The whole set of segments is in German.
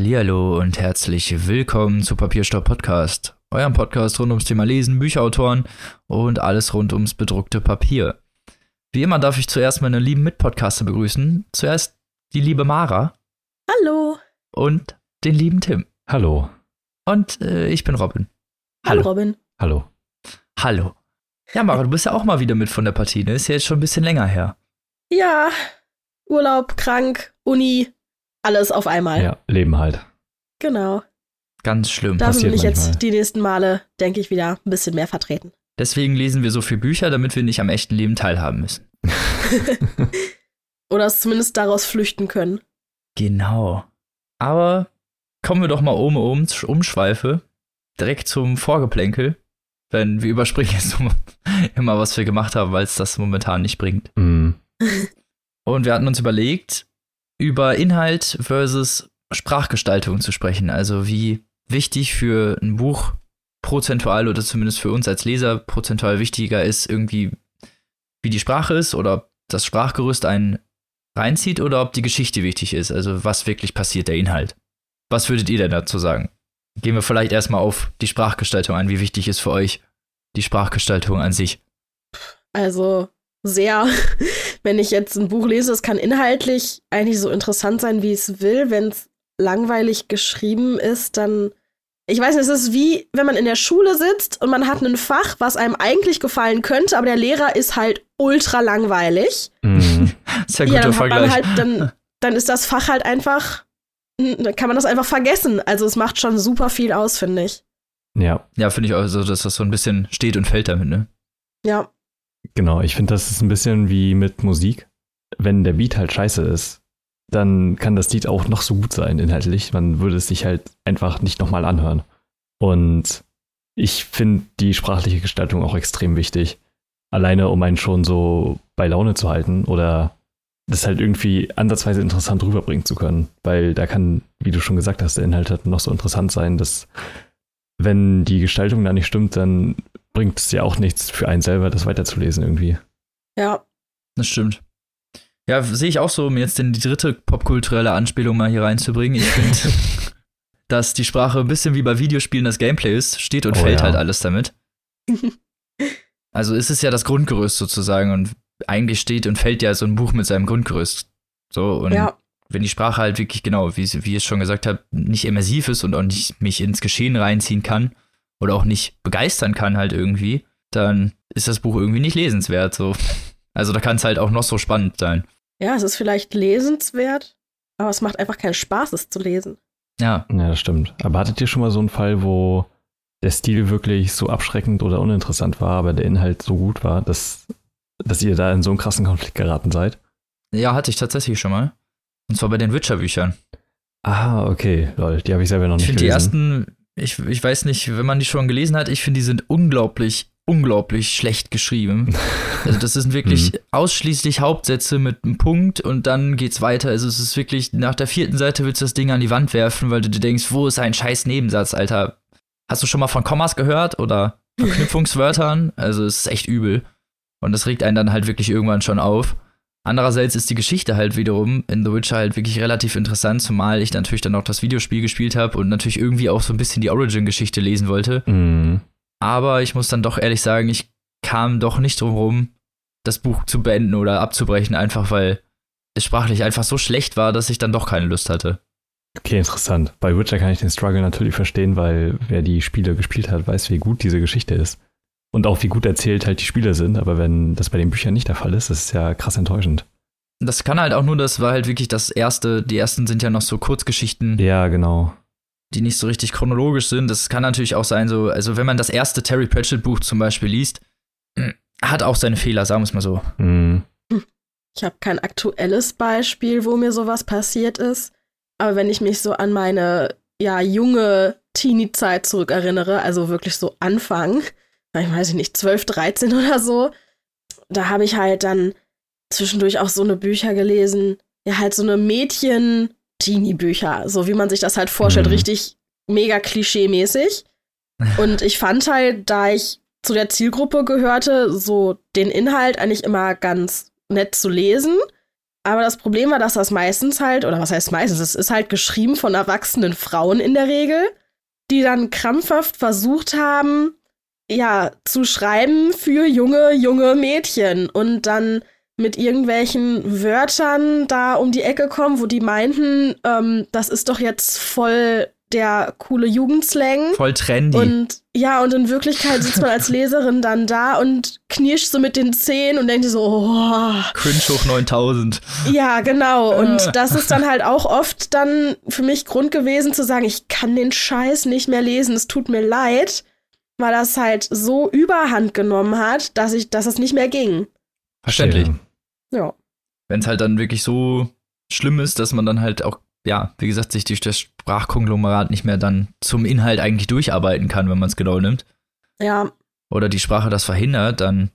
Hallihallo und herzlich willkommen zu Papierstopp Podcast, eurem Podcast rund ums Thema Lesen, Bücherautoren und alles rund ums bedruckte Papier. Wie immer darf ich zuerst meine lieben Mitpodcaster begrüßen. Zuerst die liebe Mara. Hallo. Und den lieben Tim. Hallo. Und äh, ich bin Robin. Hallo. Hallo Robin. Hallo. Hallo. Ja, Mara, du bist ja auch mal wieder mit von der Partie, ne? Ist ja jetzt schon ein bisschen länger her. Ja. Urlaub, krank, Uni, alles auf einmal. Ja, Leben halt. Genau. Ganz schlimm. Da bin ich jetzt die nächsten Male, denke ich, wieder ein bisschen mehr vertreten. Deswegen lesen wir so viele Bücher, damit wir nicht am echten Leben teilhaben müssen. Oder es zumindest daraus flüchten können. Genau. Aber kommen wir doch mal um, um umschweife. Direkt zum Vorgeplänkel. Wenn wir überspringen jetzt immer, was wir gemacht haben, weil es das momentan nicht bringt. Mm. Und wir hatten uns überlegt, über Inhalt versus Sprachgestaltung zu sprechen. Also wie wichtig für ein Buch prozentual oder zumindest für uns als Leser prozentual wichtiger ist, irgendwie wie die Sprache ist oder ob das Sprachgerüst einen reinzieht oder ob die Geschichte wichtig ist. Also was wirklich passiert, der Inhalt. Was würdet ihr denn dazu sagen? Gehen wir vielleicht erstmal auf die Sprachgestaltung ein. Wie wichtig ist für euch die Sprachgestaltung an sich? Also sehr, wenn ich jetzt ein Buch lese, es kann inhaltlich eigentlich so interessant sein, wie es will. Wenn es langweilig geschrieben ist, dann. Ich weiß nicht, es ist wie, wenn man in der Schule sitzt und man hat ein Fach, was einem eigentlich gefallen könnte, aber der Lehrer ist halt ultra langweilig. Mhm. Sehr guter ja, dann Vergleich. Halt, dann, dann ist das Fach halt einfach, dann kann man das einfach vergessen. Also es macht schon super viel aus, finde ich. Ja. Ja, finde ich auch so, dass das so ein bisschen steht und fällt damit, ne? Ja. Genau, ich finde, das ist ein bisschen wie mit Musik. Wenn der Beat halt scheiße ist, dann kann das Lied auch noch so gut sein inhaltlich. Man würde es sich halt einfach nicht nochmal anhören. Und ich finde die sprachliche Gestaltung auch extrem wichtig. Alleine, um einen schon so bei Laune zu halten oder das halt irgendwie ansatzweise interessant rüberbringen zu können. Weil da kann, wie du schon gesagt hast, der Inhalt halt noch so interessant sein, dass wenn die Gestaltung da nicht stimmt, dann bringt es ja auch nichts für einen selber, das weiterzulesen irgendwie. Ja. Das stimmt. Ja, sehe ich auch so, um jetzt in die dritte popkulturelle Anspielung mal hier reinzubringen. Ich finde, dass die Sprache ein bisschen wie bei Videospielen das Gameplay ist. Steht und oh, fällt ja. halt alles damit. also ist es ja das Grundgerüst sozusagen und eigentlich steht und fällt ja so ein Buch mit seinem Grundgerüst. So, und ja. Wenn die Sprache halt wirklich genau, wie, wie ich es schon gesagt habe, nicht immersiv ist und auch nicht mich ins Geschehen reinziehen kann, oder auch nicht begeistern kann halt irgendwie, dann ist das Buch irgendwie nicht lesenswert. So. Also da kann es halt auch noch so spannend sein. Ja, es ist vielleicht lesenswert, aber es macht einfach keinen Spaß, es zu lesen. Ja. Ja, das stimmt. Aber hattet ihr schon mal so einen Fall, wo der Stil wirklich so abschreckend oder uninteressant war, aber der Inhalt so gut war, dass, dass ihr da in so einen krassen Konflikt geraten seid? Ja, hatte ich tatsächlich schon mal. Und zwar bei den Witcher-Büchern. Ah, okay, lol, die habe ich selber noch nicht ich gelesen. Die ersten ich, ich weiß nicht, wenn man die schon gelesen hat, ich finde, die sind unglaublich, unglaublich schlecht geschrieben. Also das sind wirklich mhm. ausschließlich Hauptsätze mit einem Punkt und dann geht's weiter. Also es ist wirklich, nach der vierten Seite willst du das Ding an die Wand werfen, weil du dir denkst, wo ist ein scheiß Nebensatz, Alter? Hast du schon mal von Kommas gehört oder Verknüpfungswörtern? Also es ist echt übel. Und das regt einen dann halt wirklich irgendwann schon auf. Andererseits ist die Geschichte halt wiederum in The Witcher halt wirklich relativ interessant, zumal ich natürlich dann auch das Videospiel gespielt habe und natürlich irgendwie auch so ein bisschen die Origin-Geschichte lesen wollte. Mhm. Aber ich muss dann doch ehrlich sagen, ich kam doch nicht drum rum, das Buch zu beenden oder abzubrechen, einfach weil es sprachlich einfach so schlecht war, dass ich dann doch keine Lust hatte. Okay, interessant. Bei Witcher kann ich den Struggle natürlich verstehen, weil wer die Spiele gespielt hat, weiß, wie gut diese Geschichte ist und auch wie gut erzählt halt die Spiele sind. Aber wenn das bei den Büchern nicht der Fall ist, das ist ja krass enttäuschend. Das kann halt auch nur, das war halt wirklich das erste. Die ersten sind ja noch so Kurzgeschichten. Ja, genau. Die nicht so richtig chronologisch sind. Das kann natürlich auch sein, so, also wenn man das erste Terry Pratchett Buch zum Beispiel liest, hat auch seine Fehler, sagen wir es mal so. Mhm. Ich habe kein aktuelles Beispiel, wo mir sowas passiert ist. Aber wenn ich mich so an meine ja junge Teenie-Zeit zurückerinnere, also wirklich so Anfang, ich weiß nicht, 12, 13 oder so. Da habe ich halt dann zwischendurch auch so eine Bücher gelesen. Ja, halt so eine Mädchen-Teenie-Bücher, so wie man sich das halt vorstellt, mhm. richtig mega klischee-mäßig. Und ich fand halt, da ich zu der Zielgruppe gehörte, so den Inhalt eigentlich immer ganz nett zu lesen. Aber das Problem war, dass das meistens halt, oder was heißt meistens, es ist halt geschrieben von erwachsenen Frauen in der Regel, die dann krampfhaft versucht haben, ja, zu schreiben für junge, junge Mädchen und dann mit irgendwelchen Wörtern da um die Ecke kommen, wo die meinten, ähm, das ist doch jetzt voll der coole Jugendslang. Voll trendy. Und ja, und in Wirklichkeit sitzt man als Leserin dann da und knirscht so mit den Zähnen und denkt so, oh. Cringe hoch 9000. Ja, genau. Und das ist dann halt auch oft dann für mich Grund gewesen zu sagen, ich kann den Scheiß nicht mehr lesen, es tut mir leid, weil das halt so überhand genommen hat, dass ich, dass es nicht mehr ging. Verständlich. Ja. Wenn es halt dann wirklich so schlimm ist, dass man dann halt auch ja, wie gesagt, sich durch das Sprachkonglomerat nicht mehr dann zum Inhalt eigentlich durcharbeiten kann, wenn man es genau nimmt. Ja. Oder die Sprache das verhindert, dann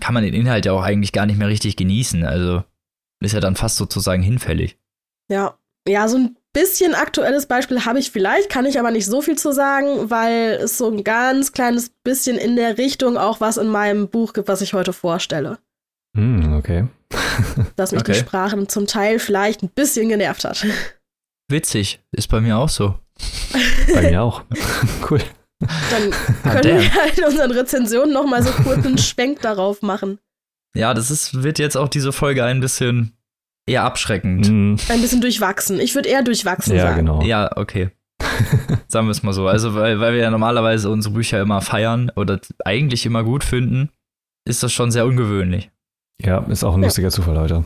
kann man den Inhalt ja auch eigentlich gar nicht mehr richtig genießen. Also ist ja dann fast sozusagen hinfällig. Ja. Ja, so ein bisschen aktuelles Beispiel habe ich vielleicht, kann ich aber nicht so viel zu sagen, weil es so ein ganz kleines bisschen in der Richtung auch was in meinem Buch gibt, was ich heute vorstelle. Hm, okay. Dass mich Okay. die Sprachen zum Teil vielleicht ein bisschen genervt hat. Witzig, ist bei mir auch so. Bei mir auch. cool. Dann Ah, können wir halt in unseren Rezensionen noch mal so kurz einen Schwenk darauf machen. Ja, das ist, wird jetzt auch diese Folge ein bisschen eher abschreckend. Hm, Ein bisschen durchwachsen. Ich würde eher durchwachsen ja, sagen. genau. Ja, okay. Sagen wir es mal so. Also, weil, weil wir ja normalerweise unsere Bücher immer feiern oder eigentlich immer gut finden, ist das schon sehr ungewöhnlich. Ja, ist auch ein Ja. lustiger Zufall heute.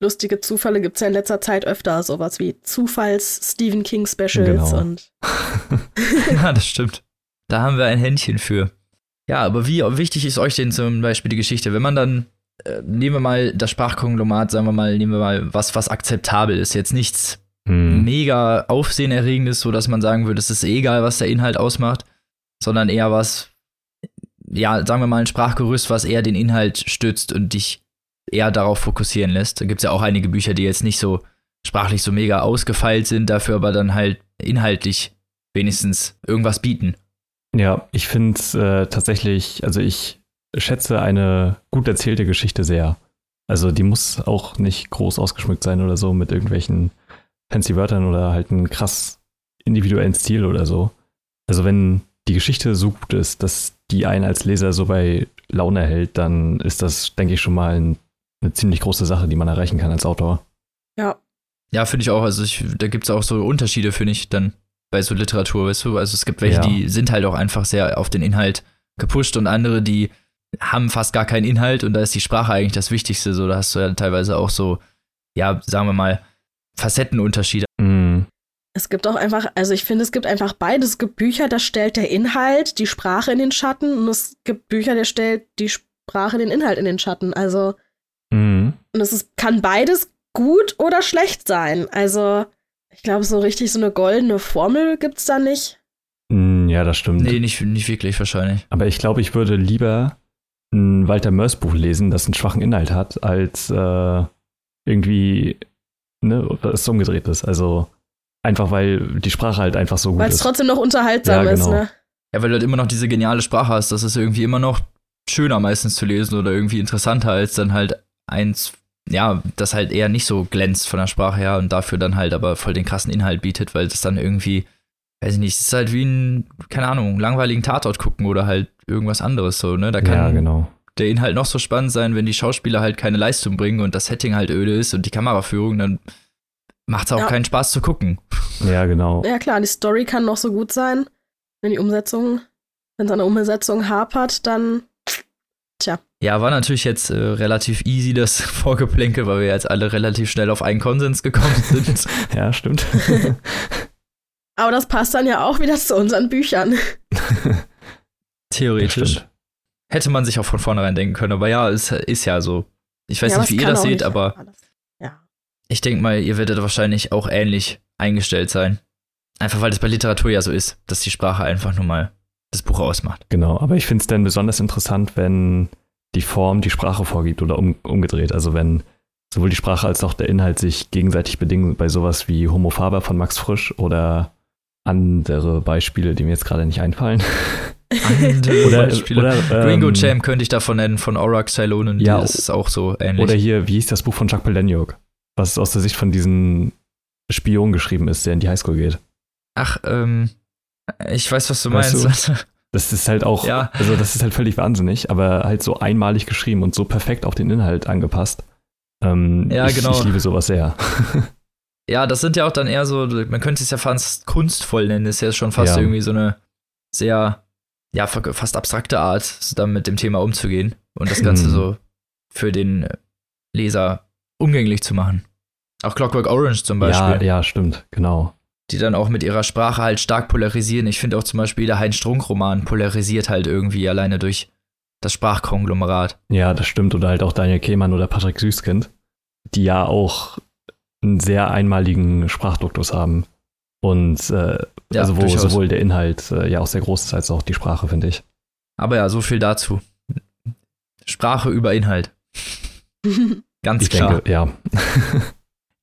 Lustige Zufälle gibt es ja in letzter Zeit öfter, sowas wie Zufalls-Stephen King-Specials Genau. und ja, das stimmt. Da haben wir ein Händchen für. Ja, aber wie wichtig ist euch denn zum Beispiel die Geschichte? Wenn man dann, äh, nehmen wir mal das Sprachkonglomat, sagen wir mal, nehmen wir mal was, was akzeptabel ist. Jetzt nichts Hm. mega aufsehenerregendes, so dass man sagen würde, es ist eh egal, was der Inhalt ausmacht, sondern eher was, ja, sagen wir mal ein Sprachgerüst, was eher den Inhalt stützt und dich eher darauf fokussieren lässt. Da gibt es ja auch einige Bücher, die jetzt nicht so sprachlich so mega ausgefeilt sind, dafür aber dann halt inhaltlich wenigstens irgendwas bieten. Ja, ich finde es äh, tatsächlich, also ich schätze eine gut erzählte Geschichte sehr. Also die muss auch nicht groß ausgeschmückt sein oder so mit irgendwelchen fancy Wörtern oder halt einen krass individuellen Stil oder so. Also wenn die Geschichte so gut ist, dass die einen als Leser so bei Laune hält, dann ist das, denke ich, schon mal ein, eine ziemlich große Sache, die man erreichen kann als Autor. ja. Ja, finde ich auch. Also ich, da gibt es auch so Unterschiede, finde ich, dann bei so Literatur, weißt du? Also es gibt welche, Ja. die sind halt auch einfach sehr auf den Inhalt gepusht und andere, die haben fast gar keinen Inhalt und da ist die Sprache eigentlich das Wichtigste. So, da hast du ja teilweise auch so, ja, sagen wir mal, Facettenunterschiede. Mm, Es gibt auch einfach, also ich finde, es gibt einfach beides. Es gibt Bücher, da stellt der Inhalt die Sprache in den Schatten und es gibt Bücher, da stellt die Sprache den Inhalt in den Schatten. Also, mm. und es ist, kann beides gut oder schlecht sein. Also, ich glaube, so richtig so eine goldene Formel gibt's da nicht. Mm, Ja, das stimmt. Nee, nicht, nicht wirklich wahrscheinlich. Aber ich glaube, ich würde lieber ein Walter Mörs Buch lesen, das einen schwachen Inhalt hat, als äh, irgendwie, ne, was umgedreht ist. Also einfach, weil die Sprache halt einfach so gut Weil es ist. trotzdem noch unterhaltsam Ja, ist, genau. ne? Ja, weil du halt immer noch diese geniale Sprache hast. Das ist irgendwie immer noch schöner meistens zu lesen oder irgendwie interessanter als dann halt eins, ja, das halt eher nicht so glänzt von der Sprache her und dafür dann halt aber voll den krassen Inhalt bietet, weil das dann irgendwie, weiß ich nicht, es ist halt wie ein, keine Ahnung, langweiligen Tatort gucken oder halt irgendwas anderes so, ne? Da kann Ja, genau. der Inhalt noch so spannend sein, wenn die Schauspieler halt keine Leistung bringen und das Setting halt öde ist und die Kameraführung, dann macht es auch Ja. keinen Spaß zu gucken. Ja, genau. Ja, klar, die Story kann noch so gut sein. Wenn die Umsetzung, wenn es an der Umsetzung hapert, dann, tja. Ja, war natürlich jetzt äh, relativ easy, das Vorgeplänkel, weil wir jetzt alle relativ schnell auf einen Konsens gekommen sind. Ja, stimmt. Aber das passt dann ja auch wieder zu unseren Büchern. Theoretisch. Hätte man sich auch von vornherein denken können, aber ja, es ist ja so. Ich weiß Ja, nicht, wie ihr das seht, aber. Ja. ich denke mal, ihr werdet wahrscheinlich auch ähnlich eingestellt sein. Einfach weil es bei Literatur ja so ist, dass die Sprache einfach nur mal das Buch ausmacht. Genau, aber ich finde es dann besonders interessant, wenn die Form die Sprache vorgibt oder um, umgedreht. Also wenn sowohl die Sprache als auch der Inhalt sich gegenseitig bedingen bei sowas wie Homo Faber von Max Frisch oder andere Beispiele, die mir jetzt gerade nicht einfallen. Oder- oder, ähm, Ringo Jam könnte ich davon nennen, von Aurak Cylonen. Ja, das ist auch so ähnlich. Oder hier, wie hieß das Buch von Chuck Palahniuk? Was aus der Sicht von diesem Spion geschrieben ist, der in die Highschool geht. Ach, ähm, ich weiß, was du Weißt meinst. Das ist halt auch, Ja. also das ist halt völlig wahnsinnig, aber halt so einmalig geschrieben und so perfekt auf den Inhalt angepasst. Ähm, Ja, ich, genau. Ich liebe sowas sehr. Ja, das sind ja auch dann eher so, man könnte es ja fast kunstvoll nennen, ist ja schon fast Ja. irgendwie so eine sehr, ja, fa- fast abstrakte Art, dann mit dem Thema umzugehen und das Ganze Mhm. so für den Leser umgänglich zu machen. Auch Clockwork Orange zum Ja, Beispiel, ja, stimmt, genau. die dann auch mit ihrer Sprache halt stark polarisieren. Ich finde auch zum Beispiel der Heinz Strunk-Roman polarisiert halt irgendwie alleine durch das Sprachkonglomerat. Ja, das stimmt. Oder halt auch Daniel Kehmann oder Patrick Süßkind, die ja auch einen sehr einmaligen Sprachduktus haben. Und äh, Ja, also wo durchaus. sowohl der Inhalt äh, ja auch sehr groß ist, als auch die Sprache, finde ich. Aber ja, so viel dazu. Sprache über Inhalt. Ganz Ich klar. denke, ja.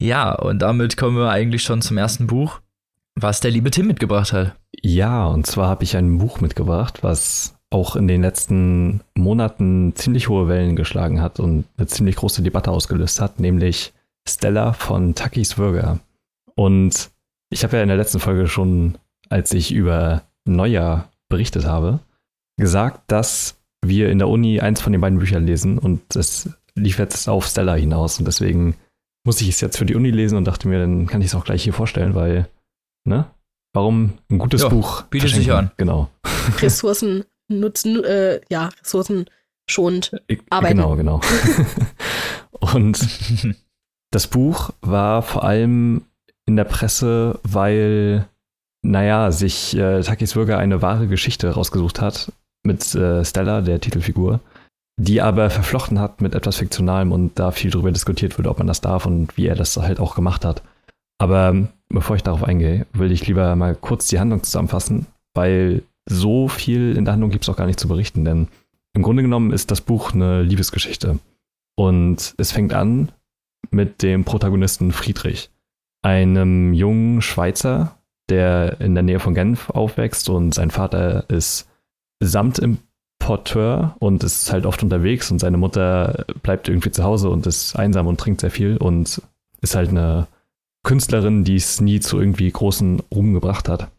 Ja, und damit kommen wir eigentlich schon zum ersten Buch, was der liebe Tim mitgebracht hat. Ja, und zwar habe ich ein Buch mitgebracht, was auch in den letzten Monaten ziemlich hohe Wellen geschlagen hat und eine ziemlich große Debatte ausgelöst hat, nämlich Stella von Takis Würger. Und ich habe ja in der letzten Folge schon, als ich über Neujahr berichtet habe, gesagt, dass wir in der Uni eins von den beiden Büchern lesen und das lief jetzt auf Stella hinaus und deswegen muss ich es jetzt für die Uni lesen und dachte mir, dann kann ich es auch gleich hier vorstellen, weil, ne? Warum ein gutes Ja, Buch? bietet sich an. Genau. Ressourcen nutzen, äh, ja, Ressourcen schonend. Arbeiten. Genau, genau. und das Buch war vor allem in der Presse, weil, naja, sich äh, Takis Würger eine wahre Geschichte rausgesucht hat mit äh, Stella, der Titelfigur, die aber verflochten hat mit etwas Fiktionalem und da viel darüber diskutiert wurde, ob man das darf und wie er das halt auch gemacht hat. Aber ähm, bevor ich darauf eingehe, will ich lieber mal kurz die Handlung zusammenfassen, weil so viel in der Handlung gibt es auch gar nicht zu berichten, denn im Grunde genommen ist das Buch eine Liebesgeschichte. Und es fängt an mit dem Protagonisten Friedrich, einem jungen Schweizer, der in der Nähe von Genf aufwächst und sein Vater ist Samtimporteur und ist halt oft unterwegs und seine Mutter bleibt irgendwie zu Hause und ist einsam und trinkt sehr viel und ist halt eine Künstlerin, die es nie zu irgendwie großen Ruhm gebracht hat.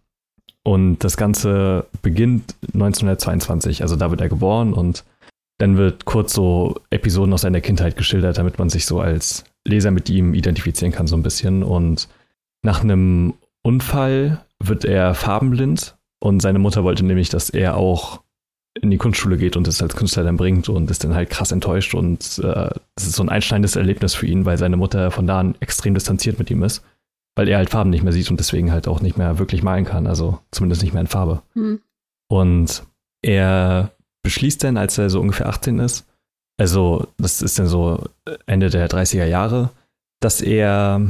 Und das Ganze beginnt 1922, also da wird er geboren und dann wird kurz so Episoden aus seiner Kindheit geschildert, damit man sich so als Leser mit ihm identifizieren kann, so ein bisschen. Und nach einem Unfall wird er farbenblind und seine Mutter wollte nämlich, dass er auch in die Kunstschule geht und es als Künstler dann bringt und ist dann halt krass enttäuscht und äh, das ist so ein einschneidendes Erlebnis für ihn, weil seine Mutter von da an extrem distanziert mit ihm ist, weil er halt Farben nicht mehr sieht und deswegen halt auch nicht mehr wirklich malen kann, also zumindest nicht mehr in Farbe. Hm. Und er beschließt dann, als er so ungefähr 18 ist, also das ist dann so Ende der 30er Jahre, dass er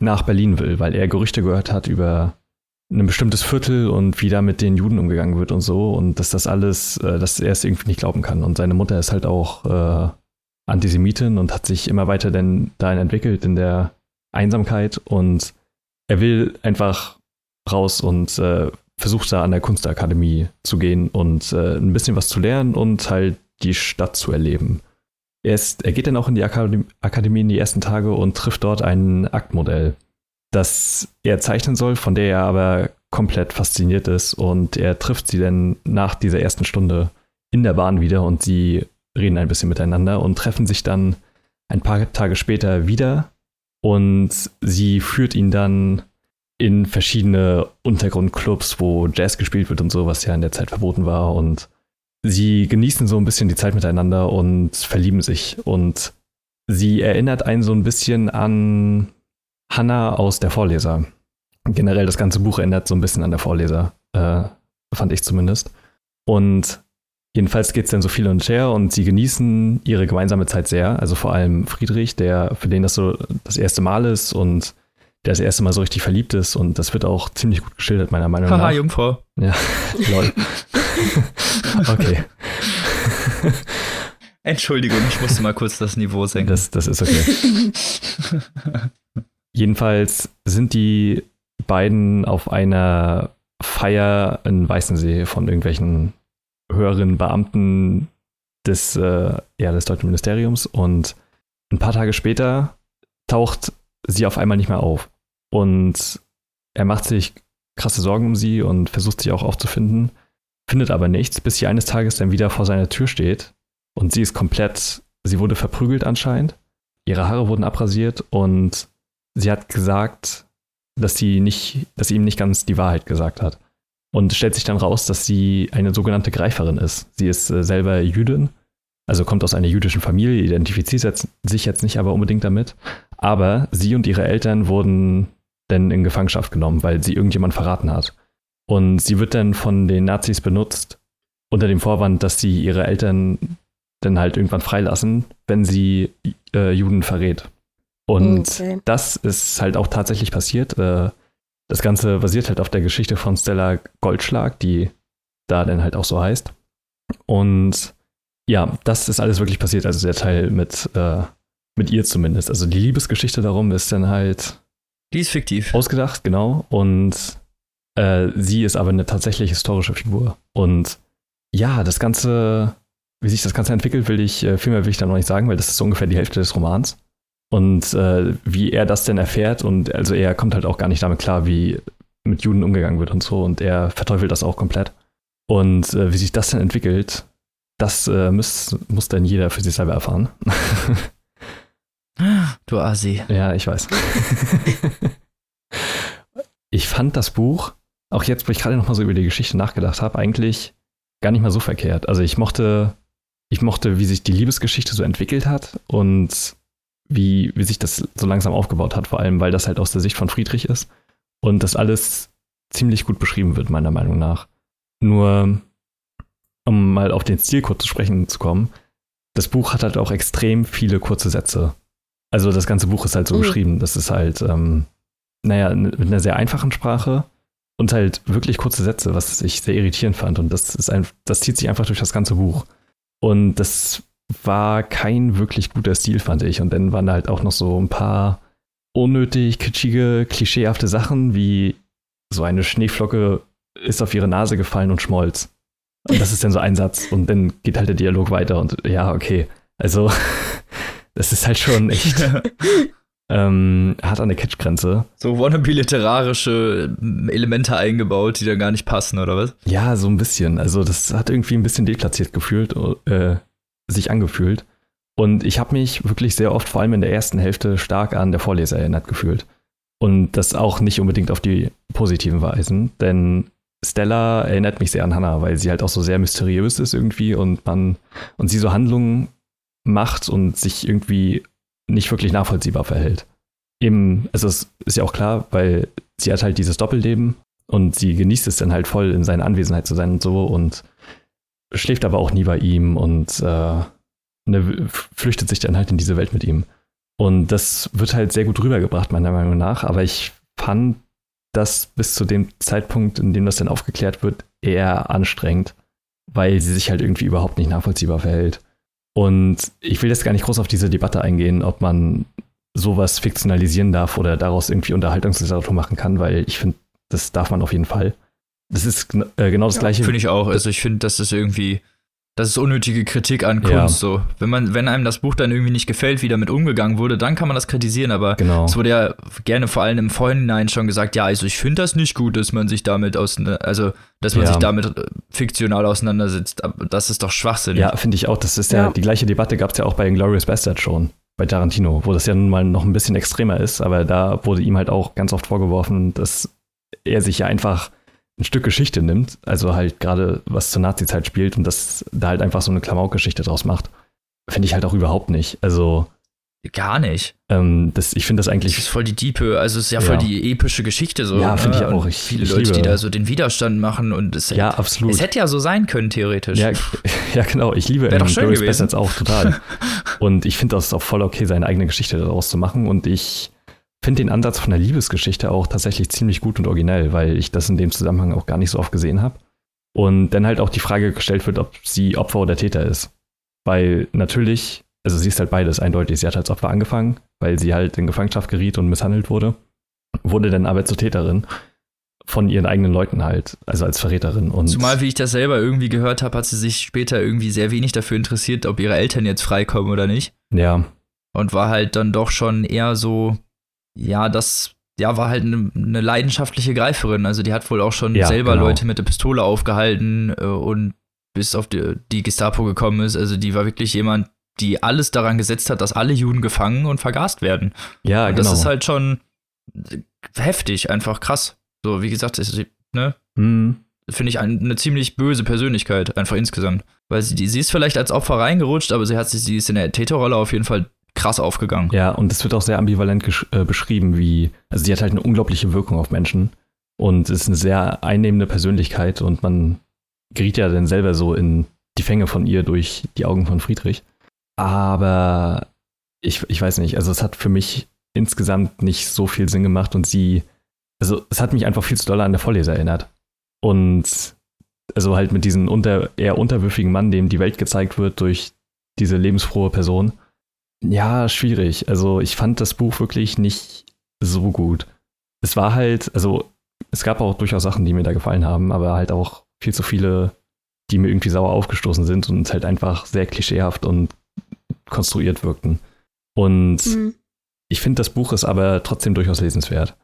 nach Berlin will, weil er Gerüchte gehört hat über ein bestimmtes Viertel und wie da mit den Juden umgegangen wird und so und dass das alles, äh, dass er es irgendwie nicht glauben kann. Und seine Mutter ist halt auch äh, Antisemitin und hat sich immer weiter denn dahin entwickelt in der Einsamkeit und er will einfach raus und äh, versucht da an der Kunstakademie zu gehen und äh, ein bisschen was zu lernen und halt die Stadt zu erleben. Er, ist, er geht dann auch in die Akademie, Akademie in die ersten Tage und trifft dort ein Aktmodell, das er zeichnen soll, von der er aber komplett fasziniert ist und er trifft sie dann nach dieser ersten Stunde in der Bahn wieder und sie reden ein bisschen miteinander und treffen sich dann ein paar Tage später wieder und sie führt ihn dann in verschiedene Untergrundclubs, wo Jazz gespielt wird und so, was ja in der Zeit verboten war. Und sie genießen so ein bisschen die Zeit miteinander und verlieben sich. Und sie erinnert einen so ein bisschen an Hannah aus der Vorleser. Generell das ganze Buch erinnert so ein bisschen an der Vorleser, äh, fand ich zumindest. Und jedenfalls geht es dann so viel und her und sie genießen ihre gemeinsame Zeit sehr. Also vor allem Friedrich, der für den das so das erste Mal ist und der das erste Mal so richtig verliebt ist und das wird auch ziemlich gut geschildert, meiner Meinung Haha, nach. Jungfrau. Ja, lol. okay, Entschuldigung, ich musste mal kurz das Niveau senken. das, das ist okay. Jedenfalls sind die beiden auf einer Feier in Weißensee von irgendwelchen höheren Beamten des, äh, ja, des deutschen Ministeriums und ein paar Tage später taucht sie auf einmal nicht mehr auf. Und er macht sich krasse Sorgen um sie und versucht sie auch aufzufinden, findet aber nichts, bis sie eines Tages dann wieder vor seiner Tür steht und sie ist komplett, sie wurde verprügelt anscheinend, ihre Haare wurden abrasiert und sie hat gesagt, dass sie nicht, dass sie ihm nicht ganz die Wahrheit gesagt hat. Und stellt sich dann raus, dass sie eine sogenannte Greiferin ist. Sie ist äh, selber Jüdin, also kommt aus einer jüdischen Familie, identifiziert sich jetzt nicht aber unbedingt damit. Aber sie und ihre Eltern wurden dann in Gefangenschaft genommen, weil sie irgendjemand verraten hat. Und sie wird dann von den Nazis benutzt, unter dem Vorwand, dass sie ihre Eltern dann halt irgendwann freilassen, wenn sie äh, Juden verrät. Und okay. das ist halt auch tatsächlich passiert. Äh, das Ganze basiert halt auf der Geschichte von Stella Goldschlag, die da dann halt auch so heißt. Und ja, das ist alles wirklich passiert, also der Teil mit, äh, mit ihr zumindest. Also die Liebesgeschichte darum ist dann halt. Die ist fiktiv. Ausgedacht, genau. Und äh, sie ist aber eine tatsächlich historische Figur. Und ja, das Ganze, wie sich das Ganze entwickelt, will ich, äh, viel mehr will ich da noch nicht sagen, weil das ist so ungefähr die Hälfte des Romans. Und äh, wie er das denn erfährt, und also er kommt halt auch gar nicht damit klar, wie mit Juden umgegangen wird und so, und er verteufelt das auch komplett. Und äh, wie sich das dann entwickelt, das äh, muss, muss dann jeder für sich selber erfahren. du Asi. Ja, ich weiß. ich fand das Buch, auch jetzt, wo ich gerade noch mal so über die Geschichte nachgedacht habe, eigentlich gar nicht mal so verkehrt. Also ich mochte, ich mochte, wie sich die Liebesgeschichte so entwickelt hat und wie, wie sich das so langsam aufgebaut hat, vor allem, weil das halt aus der Sicht von Friedrich ist und das alles ziemlich gut beschrieben wird, meiner Meinung nach. Nur, um mal auf den Stil kurz zu sprechen zu kommen, das Buch hat halt auch extrem viele kurze Sätze. Also das ganze Buch ist halt so mhm. geschrieben, das ist halt, ähm, naja, mit einer sehr einfachen Sprache und halt wirklich kurze Sätze, was ich sehr irritierend fand. Und das ist ein, das zieht sich einfach durch das ganze Buch. Und das war kein wirklich guter Stil, fand ich. Und dann waren da halt auch noch so ein paar unnötig kitschige, klischeehafte Sachen, wie so eine Schneeflocke ist auf ihre Nase gefallen und schmolz. Und das ist dann so ein Satz und dann geht halt der Dialog weiter und ja, okay. Also, das ist halt schon echt ähm, hart an der Kitschgrenze. So wannabe-literarische Elemente eingebaut, die da gar nicht passen, oder was? Ja, so ein bisschen. Also, das hat irgendwie ein bisschen deplatziert gefühlt, äh, sich angefühlt. Und ich habe mich wirklich sehr oft, vor allem in der ersten Hälfte, stark an der Vorleser erinnert gefühlt. Und das auch nicht unbedingt auf die positiven Weisen, denn Stella erinnert mich sehr an Hannah, weil sie halt auch so sehr mysteriös ist irgendwie und man und sie so Handlungen macht und sich irgendwie nicht wirklich nachvollziehbar verhält. Eben, also es ist ja auch klar, weil sie hat halt dieses Doppelleben und sie genießt es dann halt voll in seiner Anwesenheit zu sein und so und schläft aber auch nie bei ihm und äh, ne, flüchtet sich dann halt in diese Welt mit ihm. Und das wird halt sehr gut rübergebracht, meiner Meinung nach. Aber ich fand das bis zu dem Zeitpunkt, in dem das dann aufgeklärt wird, eher anstrengend, weil sie sich halt irgendwie überhaupt nicht nachvollziehbar verhält. Und ich will jetzt gar nicht groß auf diese Debatte eingehen, ob man sowas fiktionalisieren darf oder daraus irgendwie Unterhaltungsliteratur machen kann, weil ich finde, das darf man auf jeden Fall. Das ist äh, genau das ja, gleiche. Finde ich auch. Also ich finde, das ist irgendwie, das ist unnötige Kritik an Kunst. Ja. So, wenn man, wenn einem das Buch dann irgendwie nicht gefällt, wie damit umgegangen wurde, dann kann man das kritisieren. Aber genau. es wurde ja gerne vor allem im Vorhinein schon gesagt, ja, also ich finde das nicht gut, dass man sich damit aus, also dass man ja. sich damit äh, fiktional auseinandersetzt. Das ist doch Schwachsinn. Ja, finde ich auch. Das ist ja, die gleiche Debatte gab es ja auch bei Glorious Bastard schon bei Tarantino, wo das ja nun mal noch ein bisschen extremer ist, aber da wurde ihm halt auch ganz oft vorgeworfen, dass er sich ja einfach ein Stück Geschichte nimmt, also halt gerade was zur Nazi-Zeit spielt und das da halt einfach so eine Klamauk-Geschichte draus macht, finde ich halt auch überhaupt nicht. Also Gar nicht. Ähm, das, ich finde das eigentlich. Das ist voll die diepe, also es ist ja voll ja. die epische Geschichte so. Ja, finde ich auch. Ich, viele ich Leute, liebe. die da so den Widerstand machen und es ja, absolut. Es hätte ja so sein können, theoretisch. Ja, ja genau. Ich liebe Wäre doch schön gewesen. Bastards auch total. und ich finde das auch voll okay, seine eigene Geschichte daraus zu machen. Und ich finde den Ansatz von der Liebesgeschichte auch tatsächlich ziemlich gut und originell, weil ich das in dem Zusammenhang auch gar nicht so oft gesehen habe. Und dann halt auch die Frage gestellt wird, ob sie Opfer oder Täter ist. Weil natürlich, also sie ist halt beides eindeutig. Sie hat als Opfer angefangen, weil sie halt in Gefangenschaft geriet und misshandelt wurde, wurde dann aber zur Täterin. von ihren eigenen Leuten halt, also als Verräterin. Und Zumal, wie ich das selber irgendwie gehört habe, hat sie sich später irgendwie sehr wenig dafür interessiert, ob ihre Eltern jetzt freikommen oder nicht. Ja. Und war halt dann doch schon eher so, ja, das, ja, war halt eine, eine leidenschaftliche Greiferin. Also die hat wohl auch schon Ja, selber genau. Leute mit der Pistole aufgehalten äh, und bis auf die, die Gestapo gekommen ist. Also die war wirklich jemand, die alles daran gesetzt hat, dass alle Juden gefangen und vergast werden. Ja, und genau. das ist halt schon heftig, einfach krass. So, wie gesagt, das ist, ne, Hm. finde ich ein, eine ziemlich böse Persönlichkeit, einfach insgesamt. Weil sie, die, sie ist vielleicht als Opfer reingerutscht, aber sie hat sich, sie ist in der Täterrolle auf jeden Fall krass aufgegangen. Ja, und es wird auch sehr ambivalent äh, beschrieben, wie, also sie hat halt eine unglaubliche Wirkung auf Menschen und ist eine sehr einnehmende Persönlichkeit und man geriet ja dann selber so in die Fänge von ihr durch die Augen von Friedrich. Aber ich, ich weiß nicht, also es hat für mich insgesamt nicht so viel Sinn gemacht und sie, also es hat mich einfach viel zu doll an der Vorleser erinnert. Und also halt mit diesem unter, eher unterwürfigen Mann, dem die Welt gezeigt wird durch diese lebensfrohe Person. Ja, schwierig. Also ich fand das Buch wirklich nicht so gut. Es war halt, also es gab auch durchaus Sachen, die mir da gefallen haben, aber halt auch viel zu viele, die mir irgendwie sauer aufgestoßen sind und halt einfach sehr klischeehaft und konstruiert wirkten. Und Mhm. ich finde, das Buch ist aber trotzdem durchaus lesenswert.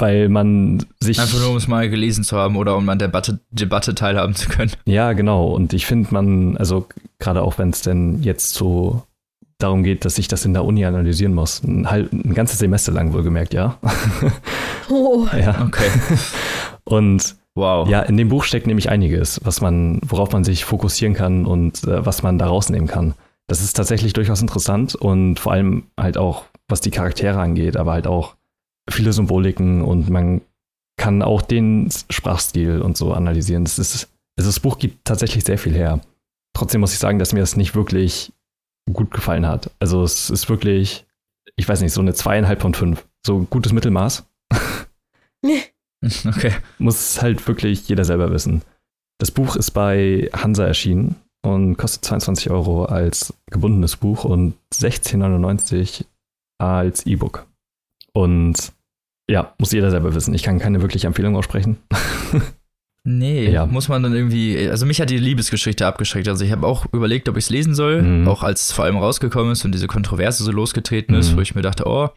Weil man sich. Einfach nur, um es mal gelesen zu haben oder um an der Debatte, Debatte teilhaben zu können. Ja, genau. Und ich finde, man, also gerade auch wenn es denn jetzt so darum geht, dass ich das in der Uni analysieren muss, ein, halb, ein ganzes Semester lang wohlgemerkt, ja. Oh, ja. Okay. Und Wow. ja, in dem Buch steckt nämlich einiges, was man, worauf man sich fokussieren kann und äh, was man da rausnehmen kann. Das ist tatsächlich durchaus interessant und vor allem halt auch, was die Charaktere angeht, aber halt auch viele Symboliken und man kann auch den Sprachstil und so analysieren. Das ist, also das Buch gibt tatsächlich sehr viel her. Trotzdem muss ich sagen, dass mir das nicht wirklich gut gefallen hat. Also es ist wirklich, ich weiß nicht, so eine zweieinhalb von fünf. So gutes Mittelmaß. Okay. Muss halt wirklich jeder selber wissen. Das Buch ist bei Hansa erschienen und kostet 22 Euro als gebundenes Buch und 16,99 als E-Book. Und ja, muss jeder selber wissen. Ich kann keine wirkliche Empfehlung aussprechen. Nee, Ja. muss man dann irgendwie, also mich hat die Liebesgeschichte abgeschreckt. Also ich habe auch überlegt, ob ich es lesen soll, Mhm. auch als es vor allem rausgekommen ist und diese Kontroverse so losgetreten ist, Mhm. wo ich mir dachte, oh,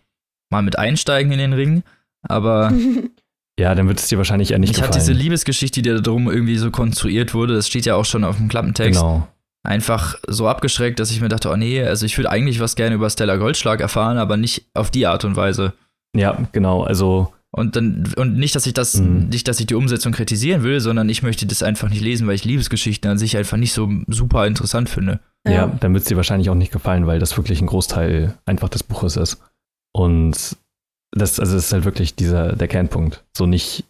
mal mit einsteigen in den Ring. Aber Ja, dann wird es dir wahrscheinlich eher nicht hat gefallen. diese Liebesgeschichte, die da drum irgendwie so konstruiert wurde, das steht ja auch schon auf dem Klappentext, Genau. einfach so abgeschreckt, dass ich mir dachte, oh nee, also ich würde eigentlich was gerne über Stella Goldschlag erfahren, aber nicht auf die Art und Weise. Ja, genau. Also, Und dann, und nicht, dass ich das, Mhm. nicht, dass ich die Umsetzung kritisieren will, sondern ich möchte das einfach nicht lesen, weil ich Liebesgeschichten an sich einfach nicht so super interessant finde. ja, dann wird es dir wahrscheinlich auch nicht gefallen, weil das wirklich ein Großteil einfach des Buches ist. Und das, also das ist halt wirklich dieser, der Kernpunkt. So nicht,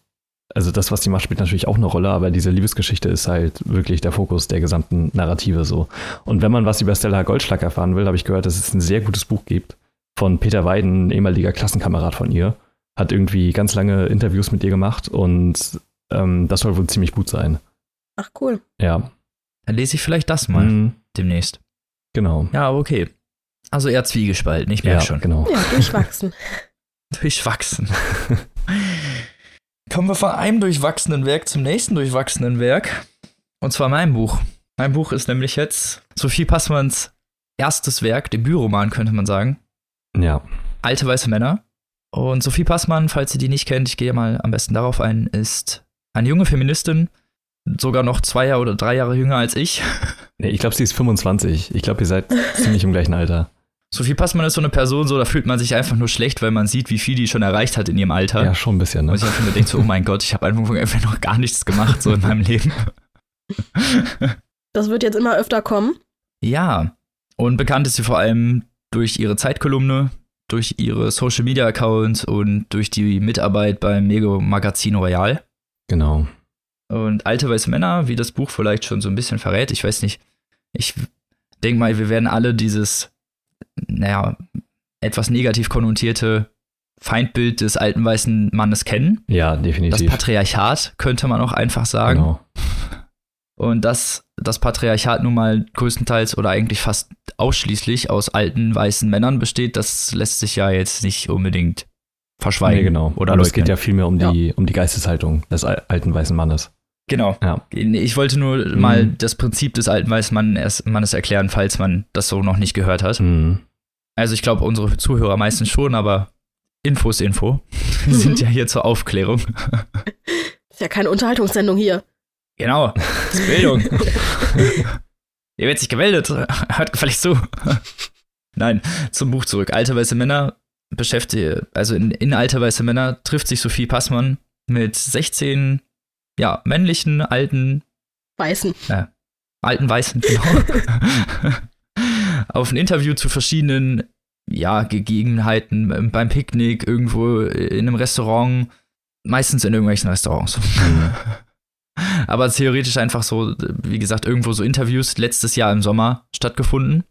also das, was die macht, spielt natürlich auch eine Rolle, aber diese Liebesgeschichte ist halt wirklich der Fokus der gesamten Narrative so. Und wenn man was über Stella Goldschlag erfahren will, habe ich gehört, dass es ein sehr gutes Buch gibt von Peter Weiden, ein ehemaliger Klassenkamerad von ihr. Hat irgendwie ganz lange Interviews mit ihr gemacht und ähm, das soll wohl ziemlich gut sein. Ach cool. Ja. Dann lese ich vielleicht das mal Mhm, demnächst. genau. Ja, okay. Also eher zwiegespalten, ich merke Ja, schon. genau. Ja, durchwachsen. Durchwachsen. Kommen wir von einem durchwachsenen Werk zum nächsten durchwachsenen Werk. Und zwar mein Buch. Mein Buch ist nämlich jetzt Sophie Passmanns erstes Werk, Debütroman könnte man sagen. Ja. Alte weiße Männer. Und Sophie Passmann, falls ihr die nicht kennt, ich gehe mal am besten darauf ein, ist eine junge Feministin, sogar noch zwei Jahre oder drei Jahre jünger als ich. Nee, ich glaube, sie ist 25. Ich glaube, ihr seid ziemlich im gleichen Alter. Sophie Passmann ist so eine Person, so da fühlt man sich einfach nur schlecht, weil man sieht, wie viel die schon erreicht hat in ihrem Alter. Ja, schon ein bisschen, ne? Und ich einfach nur denke so, oh mein Gott, ich habe einfach einfach noch gar nichts gemacht so in meinem Leben. Das wird jetzt immer öfter kommen. Ja, und bekannt ist sie vor allem durch ihre Zeitkolumne, durch ihre Social Media Accounts und durch die Mitarbeit beim Mego Magazin Royal. Genau. Und alte weiße Männer, wie das Buch vielleicht schon so ein bisschen verrät, ich weiß nicht. Ich denke mal, wir werden alle dieses, naja, etwas negativ konnotierte Feindbild des alten weißen Mannes kennen. Ja, Das definitiv. Patriarchat könnte man auch einfach sagen. Genau. Und dass das Patriarchat nun mal größtenteils oder eigentlich fast ausschließlich aus alten weißen Männern besteht, das lässt sich ja jetzt nicht unbedingt verschweigen. Nee, genau. Oder Aber es geht ja vielmehr um die, um die Geisteshaltung des al- alten weißen Mannes. Genau. Ja. Ich wollte nur Mhm. mal das Prinzip des alten weißen Mann- erst- Mannes erklären, falls man das so noch nicht gehört hat. Mhm. Also ich glaube, unsere Zuhörer meistens schon, aber Info ist Info. Wir sind ja hier zur Aufklärung. Ist ja keine Unterhaltungssendung hier. Genau, das ist Bildung. Ihr wird sich gemeldet. Hört gefällig zu. Nein, zum Buch zurück. Alte weiße Männer beschäftigt, also in, in Alte weiße Männer trifft sich Sophie Passmann mit 16, ja, männlichen, alten, Weißen. alten Weißen, genau. Auf ein Interview zu verschiedenen, ja, Gegebenheiten ähm, beim Picknick, irgendwo in einem Restaurant, meistens in irgendwelchen Restaurants. Aber theoretisch einfach so, wie gesagt, irgendwo so Interviews letztes Jahr im Sommer stattgefunden.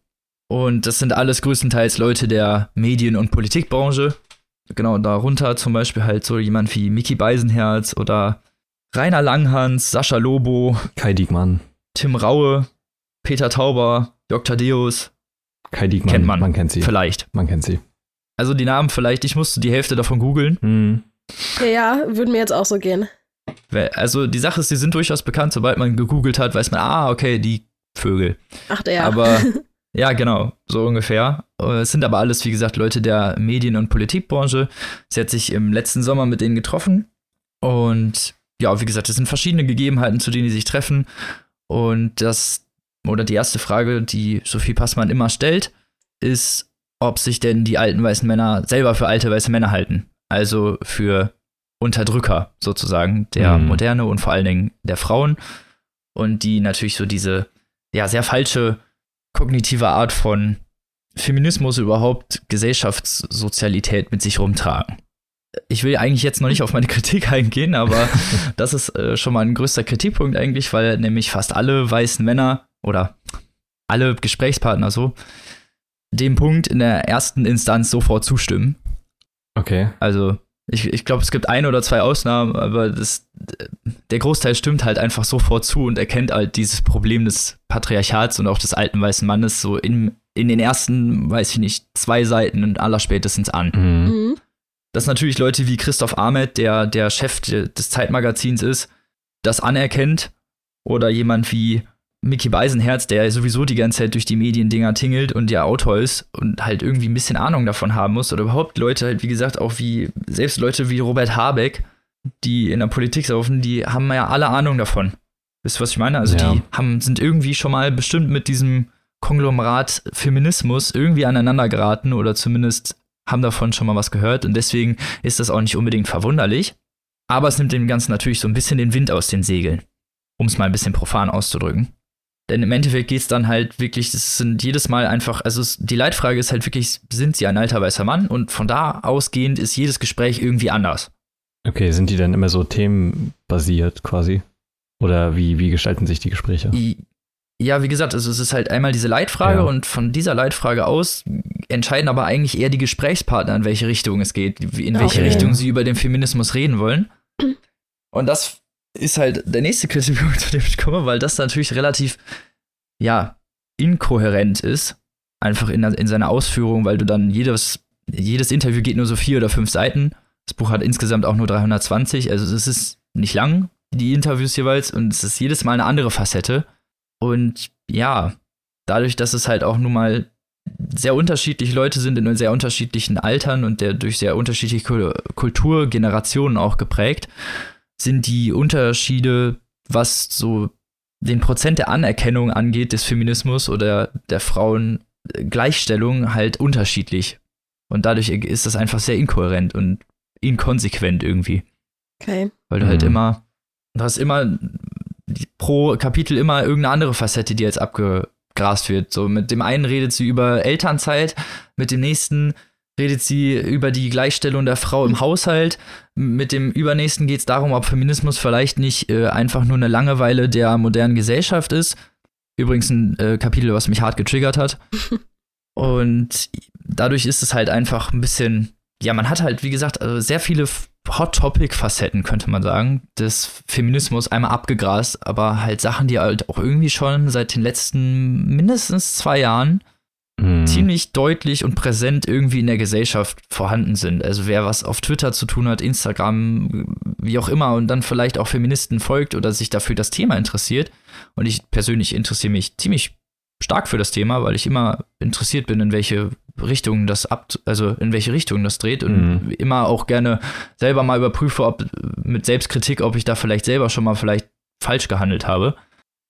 Und das sind alles größtenteils Leute der Medien- und Politikbranche. Genau, darunter zum Beispiel halt so jemand wie Mickey Beisenherz oder Rainer Langhans, Sascha Lobo, Kai Diekmann. Tim Raue, Peter Tauber, Dr. Deus, Kai Diekmann. Kennt man. Man kennt sie. vielleicht. Man kennt sie. Also die Namen vielleicht, ich musste die Hälfte davon googeln. Mhm. Ja, ja, würde mir jetzt auch so gehen. Also die Sache ist, die sind durchaus bekannt, sobald man gegoogelt hat, weiß man, ah, okay, die Vögel. Ach, der. Aber ja, genau, so ungefähr. Äh, Es sind aber alles, wie gesagt, Leute der Medien- und Politikbranche. Sie hat sich im letzten Sommer mit denen getroffen. Und ja, wie gesagt, es sind verschiedene Gegebenheiten, zu denen die sich treffen. Und das, oder die erste Frage, die Sophie Passmann immer stellt, ist, ob sich denn die alten weißen Männer selber für alte weiße Männer halten. Also für Unterdrücker sozusagen, der Mhm. Moderne und vor allen Dingen der Frauen. Und die natürlich so diese, ja, sehr falsche kognitive Art von Feminismus überhaupt Gesellschaftssozialität mit sich rumtragen. Ich will eigentlich jetzt noch nicht auf meine Kritik eingehen, aber das ist äh, schon mal ein größter Kritikpunkt eigentlich, weil nämlich fast alle weißen Männer oder alle Gesprächspartner so dem Punkt in der ersten Instanz sofort zustimmen. Okay. Also ich, ich glaube, es gibt ein oder zwei Ausnahmen, aber das, der Großteil stimmt halt einfach sofort zu und erkennt halt dieses Problem des Patriarchats und auch des alten weißen Mannes so in, in den ersten, weiß ich nicht, zwei Seiten und allerspätestens an. Mhm. Mhm. Dass natürlich Leute wie Christoph Ahmed, der der Chef de- des Zeitmagazins ist, das anerkennt. Oder jemand wie Mickey Beisenherz, der ja sowieso die ganze Zeit durch die Mediendinger tingelt und der Autor ist und halt irgendwie ein bisschen Ahnung davon haben muss. Oder überhaupt Leute halt, wie gesagt, auch wie, selbst Leute wie Robert Habeck, die in der Politik saufen, die haben ja alle Ahnung davon. Wisst ihr, was ich meine? Also Ja. die haben, sind irgendwie schon mal bestimmt mit diesem Konglomerat Feminismus irgendwie aneinander geraten oder zumindest haben davon schon mal was gehört und deswegen ist das auch nicht unbedingt verwunderlich. Aber es nimmt dem Ganzen natürlich so ein bisschen den Wind aus den Segeln, um es mal ein bisschen profan auszudrücken. Denn im Endeffekt geht es dann halt wirklich, es sind jedes Mal einfach, also es, die Leitfrage ist halt wirklich, sind sie ein alter weißer Mann? Und von da ausgehend ist jedes Gespräch irgendwie anders. Okay, sind die dann immer so themenbasiert quasi? Oder wie, wie gestalten sich die Gespräche? I- Ja, wie gesagt, also es ist halt einmal diese Leitfrage Ja. und von dieser Leitfrage aus entscheiden aber eigentlich eher die Gesprächspartner, in welche Richtung es geht, in welche Okay. Richtung sie über den Feminismus reden wollen. Und das ist halt der nächste Kritikpunkt, zu dem ich komme, weil das natürlich relativ, ja, inkohärent ist. Einfach in, in seiner Ausführung, weil du dann jedes, jedes Interview geht nur so vier oder fünf Seiten. Das Buch hat insgesamt auch nur 320, also es ist nicht lang, die Interviews jeweils, und es ist jedes Mal eine andere Facette. Und ja, dadurch, dass es halt auch nun mal sehr unterschiedliche Leute sind in sehr unterschiedlichen Altern und der durch sehr unterschiedliche Kul- Kulturgenerationen auch geprägt, sind die Unterschiede, was so den Prozent der Anerkennung angeht des Feminismus oder der Frauengleichstellung halt unterschiedlich. Und dadurch ist das einfach sehr inkohärent und inkonsequent irgendwie. Okay. Weil du halt Mhm. immer, du hast immer pro Kapitel immer irgendeine andere Facette, die jetzt abgegrast wird. So mit dem einen redet sie über Elternzeit, mit dem nächsten redet sie über die Gleichstellung der Frau im Haushalt, mit dem übernächsten geht es darum, ob Feminismus vielleicht nicht äh, einfach nur eine Langeweile der modernen Gesellschaft ist. Übrigens ein äh, Kapitel, was mich hart getriggert hat. Und dadurch ist es halt einfach ein bisschen, ja, man hat halt, wie gesagt, also sehr viele Hot-Topic-Facetten, könnte man sagen, des Feminismus einmal abgegrast, aber halt Sachen, die halt auch irgendwie schon seit den letzten mindestens zwei Jahren mhm. ziemlich deutlich und präsent irgendwie in der Gesellschaft vorhanden sind. Also wer was auf Twitter zu tun hat, Instagram, wie auch immer, und dann vielleicht auch Feministen folgt oder sich dafür das Thema interessiert. Und ich persönlich interessiere mich ziemlich stark für das Thema, weil ich immer interessiert bin, in welche Richtung das ab, also in welche Richtung das dreht und mhm. immer auch gerne selber mal überprüfe, ob mit Selbstkritik, ob ich da vielleicht selber schon mal vielleicht falsch gehandelt habe,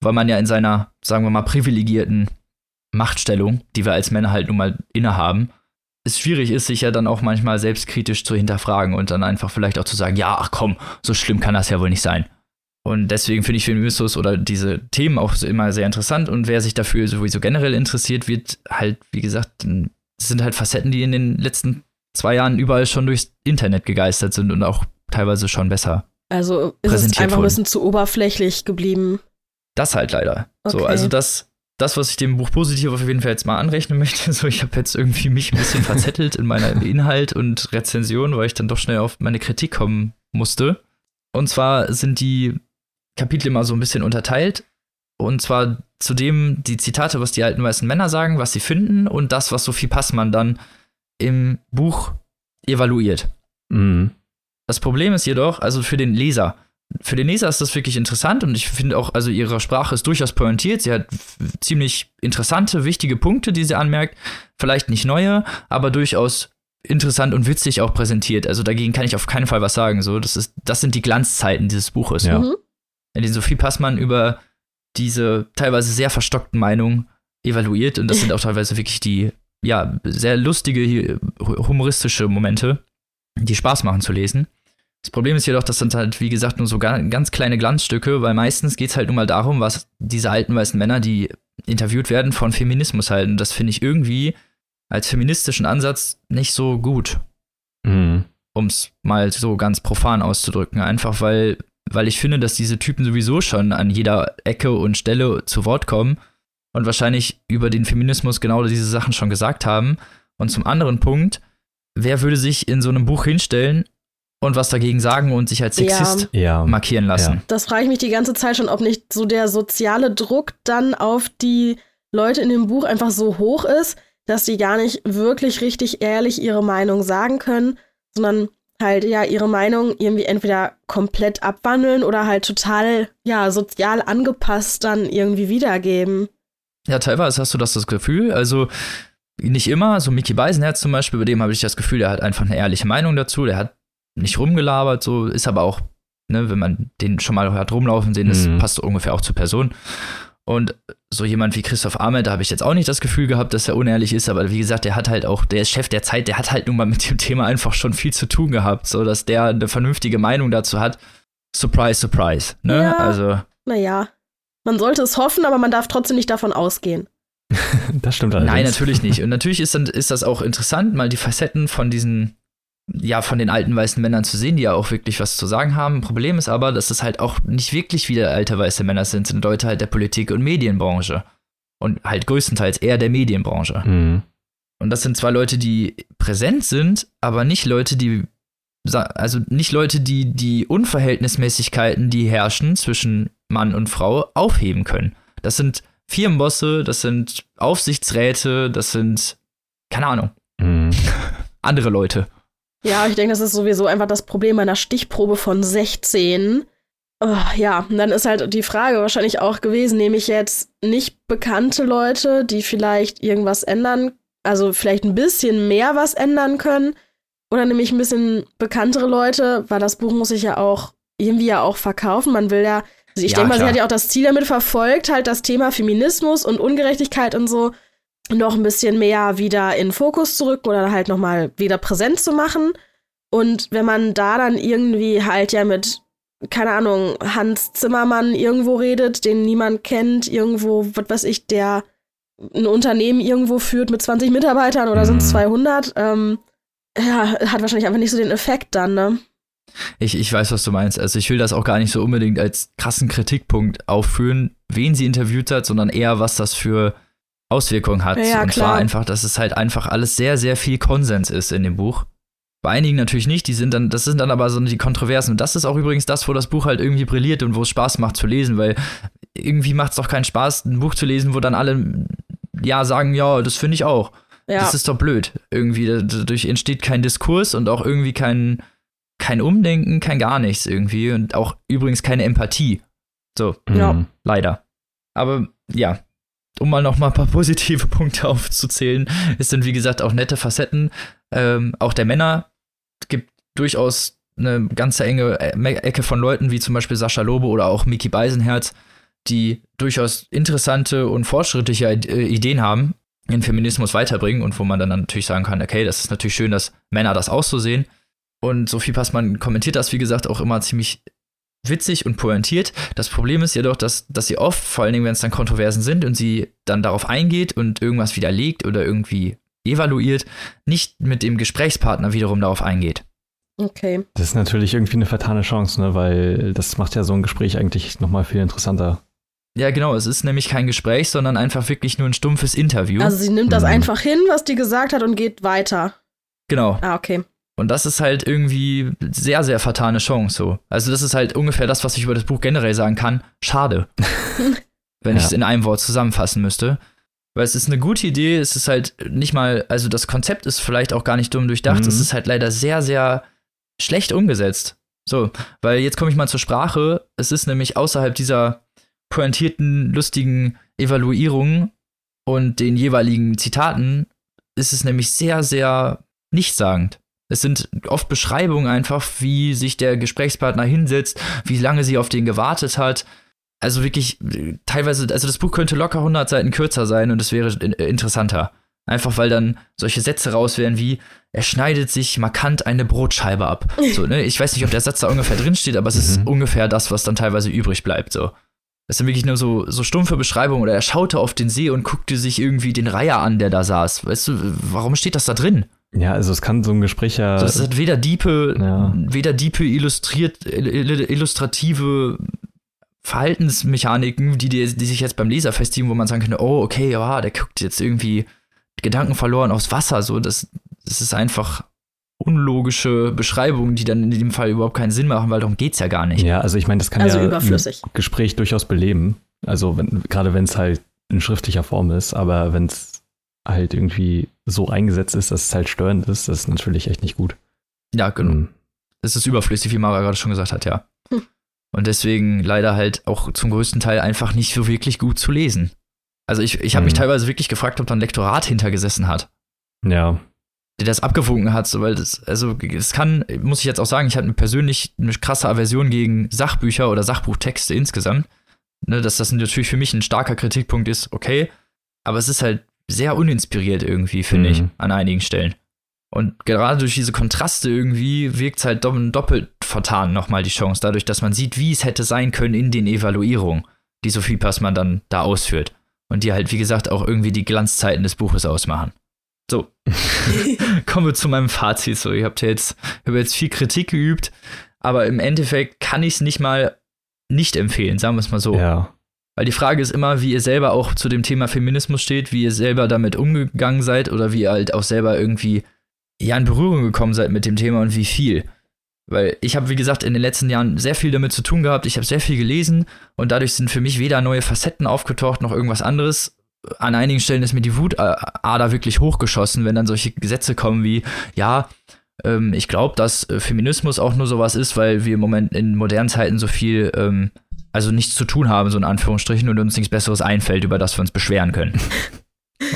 weil man ja in seiner, sagen wir mal, privilegierten Machtstellung, die wir als Männer halt nun mal innehaben, es schwierig ist, sich ja dann auch manchmal selbstkritisch zu hinterfragen und dann einfach vielleicht auch zu sagen, ja, ach komm, so schlimm kann das ja wohl nicht sein. Und deswegen finde ich Feminismus oder diese Themen auch immer sehr interessant. Und wer sich dafür sowieso generell interessiert, wird halt, wie gesagt, das sind halt Facetten, die in den letzten zwei Jahren überall schon durchs Internet gegeistert sind und auch teilweise schon besser. Also ist es einfach wurden. ein bisschen zu oberflächlich geblieben. Das halt leider. Okay. So, also das, das, was ich dem Buch positiv auf jeden Fall jetzt mal anrechnen möchte, so ich habe jetzt irgendwie mich ein bisschen verzettelt in meiner Inhalt und Rezension, weil ich dann doch schnell auf meine Kritik kommen musste. Und zwar sind die Kapitel immer so ein bisschen unterteilt. Und zwar zudem die Zitate, was die alten weißen Männer sagen, was sie finden und das, was Sophie Passmann dann im Buch evaluiert. Mhm. Das Problem ist jedoch, also für den Leser, für den Leser ist das wirklich interessant und ich finde auch, also ihre Sprache ist durchaus pointiert. Sie hat ziemlich interessante, wichtige Punkte, die sie anmerkt. Vielleicht nicht neue, aber durchaus interessant und witzig auch präsentiert. Also dagegen kann ich auf keinen Fall was sagen. So, das, ist, das sind die Glanzzeiten dieses Buches. Ja. Mhm. In denen Sophie Passmann über diese teilweise sehr verstockten Meinungen evaluiert und das sind auch teilweise wirklich die, ja, sehr lustige, humoristische Momente, die Spaß machen zu lesen. Das Problem ist jedoch, das sind halt, wie gesagt, nur so ganz kleine Glanzstücke, weil meistens geht es halt nun mal darum, was diese alten weißen Männer, die interviewt werden, von Feminismus halten. Das finde ich irgendwie als feministischen Ansatz nicht so gut. Mhm. Um es mal so ganz profan auszudrücken. Einfach weil weil ich finde, dass diese Typen sowieso schon an jeder Ecke und Stelle zu Wort kommen und wahrscheinlich über den Feminismus genau diese Sachen schon gesagt haben. Und zum anderen Punkt, wer würde sich in so einem Buch hinstellen und was dagegen sagen und sich als Sexist ja. markieren lassen? Ja. Das frage ich mich die ganze Zeit schon, ob nicht so der soziale Druck dann auf die Leute in dem Buch einfach so hoch ist, dass sie gar nicht wirklich richtig ehrlich ihre Meinung sagen können, sondern halt ja ihre Meinung irgendwie entweder komplett abwandeln oder halt total ja sozial angepasst dann irgendwie wiedergeben. Ja, teilweise hast du das das Gefühl, also nicht immer, so Mickey Beisenherz zum Beispiel, bei dem habe ich das Gefühl, der hat einfach eine ehrliche Meinung dazu, der hat nicht rumgelabert, so ist aber auch, ne, wenn man den schon mal hat rumlaufen sehen, das mhm. passt ungefähr auch zur Person. Und so jemand wie Christoph Ahmed, da habe ich jetzt auch nicht das Gefühl gehabt, dass er unehrlich ist, aber wie gesagt, der hat halt auch, der ist Chef der Zeit, der hat halt nun mal mit dem Thema einfach schon viel zu tun gehabt, so dass der eine vernünftige Meinung dazu hat. Surprise, surprise. Ne? Ja, also. Naja. Man sollte es hoffen, aber man darf trotzdem nicht davon ausgehen. das stimmt allerdings. Nein, natürlich nicht. Und natürlich ist, dann, ist das auch interessant, mal die Facetten von diesen ja, von den alten weißen Männern zu sehen, die ja auch wirklich was zu sagen haben. Problem ist aber, dass es halt auch nicht wirklich wieder alte weiße Männer sind, sind Leute halt der Politik- und Medienbranche. Und halt größtenteils eher der Medienbranche. Mhm. Und das sind zwar Leute, die präsent sind, aber nicht Leute, die, also nicht Leute, die die Unverhältnismäßigkeiten, die herrschen zwischen Mann und Frau, aufheben können. Das sind Firmenbosse, das sind Aufsichtsräte, das sind, keine Ahnung, mhm. andere Leute. Ja, ich denke, das ist sowieso einfach das Problem einer Stichprobe von 16. Oh, ja, und dann ist halt die Frage wahrscheinlich auch gewesen, nehme ich jetzt nicht bekannte Leute, die vielleicht irgendwas ändern, also vielleicht ein bisschen mehr was ändern können, oder nehme ich ein bisschen bekanntere Leute, weil das Buch muss sich ja auch irgendwie ja auch verkaufen. Man will ja, also ich ja, denke mal, klar. sie hat ja auch das Ziel damit verfolgt, halt das Thema Feminismus und Ungerechtigkeit und so noch ein bisschen mehr wieder in Fokus zu rücken oder halt nochmal wieder präsent zu machen. Und wenn man da dann irgendwie halt ja mit, keine Ahnung, Hans Zimmermann irgendwo redet, den niemand kennt, irgendwo, was weiß ich, der ein Unternehmen irgendwo führt mit 20 Mitarbeitern oder sind es 200, ähm, ja, hat wahrscheinlich einfach nicht so den Effekt dann, ne? Ich, ich weiß, was du meinst. Also ich will das auch gar nicht so unbedingt als krassen Kritikpunkt aufführen, wen sie interviewt hat, sondern eher, was das für Auswirkungen hat. Ja, und klar. zwar einfach, dass es halt einfach alles sehr, sehr viel Konsens ist in dem Buch. Bei einigen natürlich nicht, die sind dann, das sind dann aber so die Kontroversen. Und das ist auch übrigens das, wo das Buch halt irgendwie brilliert und wo es Spaß macht zu lesen, weil irgendwie macht es doch keinen Spaß, ein Buch zu lesen, wo dann alle ja sagen, ja, das finde ich auch. Ja. Das ist doch blöd. Irgendwie, dadurch entsteht kein Diskurs und auch irgendwie kein, kein Umdenken, kein gar nichts irgendwie. Und auch übrigens keine Empathie. So, Ja. Leider. Aber ja, um mal noch mal ein paar positive Punkte aufzuzählen, es sind wie gesagt auch nette Facetten. Ähm, auch der Männer gibt durchaus eine ganze enge E- Ecke von Leuten, wie zum Beispiel Sascha Lobe oder auch Miki Beisenherz, die durchaus interessante und fortschrittliche äh, Ideen haben, den Feminismus weiterbringen und wo man dann natürlich sagen kann, okay, das ist natürlich schön, dass Männer das auch so sehen. Und Sophie Passmann kommentiert das, wie gesagt, auch immer ziemlich witzig und pointiert. Das Problem ist jedoch, dass, dass sie oft, vor allen Dingen, wenn es dann Kontroversen sind und sie dann darauf eingeht und irgendwas widerlegt oder irgendwie evaluiert, nicht mit dem Gesprächspartner wiederum darauf eingeht. Okay. Das ist natürlich irgendwie eine vertane Chance, ne? weil das macht ja so ein Gespräch eigentlich nochmal viel interessanter. Ja, genau, es ist nämlich kein Gespräch, sondern einfach wirklich nur ein stumpfes Interview. Also sie nimmt das Mhm. einfach hin, was die gesagt hat und geht weiter. genau. Ah, okay. Und das ist halt irgendwie sehr, sehr vertane Chance so. Also das ist halt ungefähr das, was ich über das Buch generell sagen kann. Schade. Wenn ich Ja. es in einem Wort zusammenfassen müsste. Weil es ist eine gute Idee, es ist halt nicht mal, also das Konzept ist vielleicht auch gar nicht dumm durchdacht, Mhm. es ist halt leider sehr, sehr schlecht umgesetzt. So, weil jetzt komme ich mal zur Sprache. Es ist nämlich außerhalb dieser pointierten, lustigen Evaluierungen und den jeweiligen Zitaten, ist es nämlich sehr, sehr nichtssagend. Es sind oft Beschreibungen einfach, wie sich der Gesprächspartner hinsetzt, wie lange sie auf den gewartet hat. Also wirklich, teilweise, also das Buch könnte locker 100 Seiten kürzer sein und es wäre äh, interessanter. Einfach weil dann solche Sätze raus wären wie, er schneidet sich markant eine Brotscheibe ab. So, ne? Ich weiß nicht, ob der Satz da ungefähr drin steht, aber es ist Mhm. ungefähr das, was dann teilweise übrig bleibt. So. Das sind wirklich nur so, so stumpfe Beschreibungen. Oder er schaute auf den See und guckte sich irgendwie den Reiher an, der da saß. Weißt du, warum steht das da drin? Ja, also es kann so ein Gespräch ja. So, es hat weder diepe, Ja. weder diepe illustriert, ill- ill- illustrative Verhaltensmechaniken, die, die, die sich jetzt beim Leser festigen, wo man sagen könnte, oh, okay, ja, der guckt jetzt irgendwie Gedanken verloren aufs Wasser. So, das, das ist einfach unlogische Beschreibungen, die dann in dem Fall überhaupt keinen Sinn machen, weil darum geht's ja gar nicht. ja, also ich meine, das kann Also ja überflüssig. ein Gespräch durchaus beleben. Also wenn, gerade wenn es halt in schriftlicher Form ist, aber wenn es halt irgendwie so eingesetzt ist, dass es halt störend ist, das ist natürlich echt nicht gut. Ja, genau. Mhm. Es ist überflüssig, wie Mara gerade schon gesagt hat, ja. Hm. Und deswegen leider halt auch zum größten Teil einfach nicht so wirklich gut zu lesen. Also ich, ich habe mich Hm. teilweise wirklich gefragt, ob da ein Lektorat hintergesessen hat, Ja. der das abgewunken hat, so, weil das, also es kann, muss ich jetzt auch sagen, ich hatte persönlich eine krasse Aversion gegen Sachbücher oder Sachbuchtexte insgesamt. Ne, dass das natürlich für mich ein starker Kritikpunkt ist, okay, aber es ist halt sehr uninspiriert irgendwie, finde Mhm. ich, an einigen Stellen. Und gerade durch diese Kontraste irgendwie wirkt es halt dopp- doppelt vertan nochmal die Chance, dadurch, dass man sieht, wie es hätte sein können in den Evaluierungen, die Sophie Passmann dann da ausführt. Und die halt, wie gesagt, auch irgendwie die Glanzzeiten des Buches ausmachen. So, kommen wir zu meinem Fazit. So, habt ja jetzt, ich habe jetzt viel Kritik geübt, aber im Endeffekt kann ich es nicht mal nicht empfehlen, sagen wir es mal so. Ja. Weil die Frage ist immer, wie ihr selber auch zu dem Thema Feminismus steht, wie ihr selber damit umgegangen seid oder wie ihr halt auch selber irgendwie ja in Berührung gekommen seid mit dem Thema und wie viel. Weil ich habe, wie gesagt, in den letzten Jahren sehr viel damit zu tun gehabt. Ich habe sehr viel gelesen und dadurch sind für mich weder neue Facetten aufgetaucht noch irgendwas anderes. An einigen Stellen ist mir die Wutader wirklich hochgeschossen, wenn dann solche Gesetze kommen wie, ja, ähm, ich glaube, dass äh, Feminismus auch nur sowas ist, weil wir im Moment in modernen Zeiten so viel, ähm, also nichts zu tun haben, so in Anführungsstrichen, und uns nichts Besseres einfällt, über das wir uns beschweren können.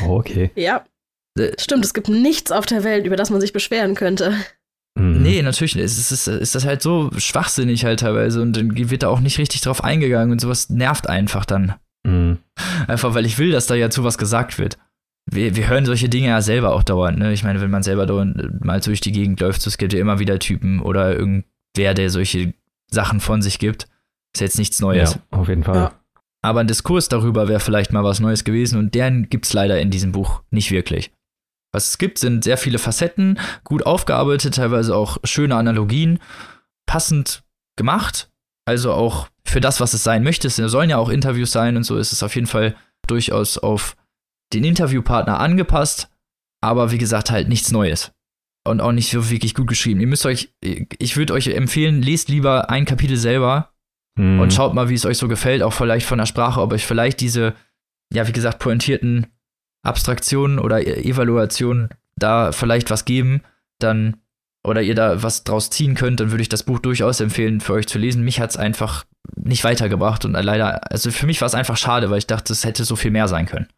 Oh, okay. Ja. Äh. Stimmt, es gibt nichts auf der Welt, über das man sich beschweren könnte. Mhm. Nee, natürlich nicht. Es ist, ist, ist das halt so schwachsinnig halt teilweise und dann wird da auch nicht richtig drauf eingegangen und sowas nervt einfach dann. Mhm. Einfach weil ich will, dass da ja zu was gesagt wird. Wir, wir hören solche Dinge ja selber auch dauernd, ne? Ich meine, wenn man selber dauernd äh, mal durch die Gegend läuft, so, es gibt ja immer wieder Typen oder irgendwer, der solche Sachen von sich gibt. Ist jetzt nichts Neues. Ja, auf jeden Fall. Ja. Aber ein Diskurs darüber wäre vielleicht mal was Neues gewesen und den gibt's leider in diesem Buch nicht wirklich. Was es gibt, sind sehr viele Facetten, gut aufgearbeitet, teilweise auch schöne Analogien, passend gemacht. Also auch für das, was es sein möchte. Es sollen ja auch Interviews sein und so ist es auf jeden Fall durchaus auf den Interviewpartner angepasst. Aber wie gesagt, halt nichts Neues. Und auch nicht so wirklich gut geschrieben. Ihr müsst euch, ich würde euch empfehlen, lest lieber ein Kapitel selber Mhm. und schaut mal, wie es euch so gefällt, auch vielleicht von der Sprache, ob euch vielleicht diese, ja, wie gesagt, pointierten Abstraktion oder E- Evaluation da vielleicht was geben, dann oder ihr da was draus ziehen könnt, dann würde ich das Buch durchaus empfehlen, für euch zu lesen. Mich hat es einfach nicht weitergebracht und leider, also für mich war es einfach schade, weil ich dachte, es hätte so viel mehr sein können.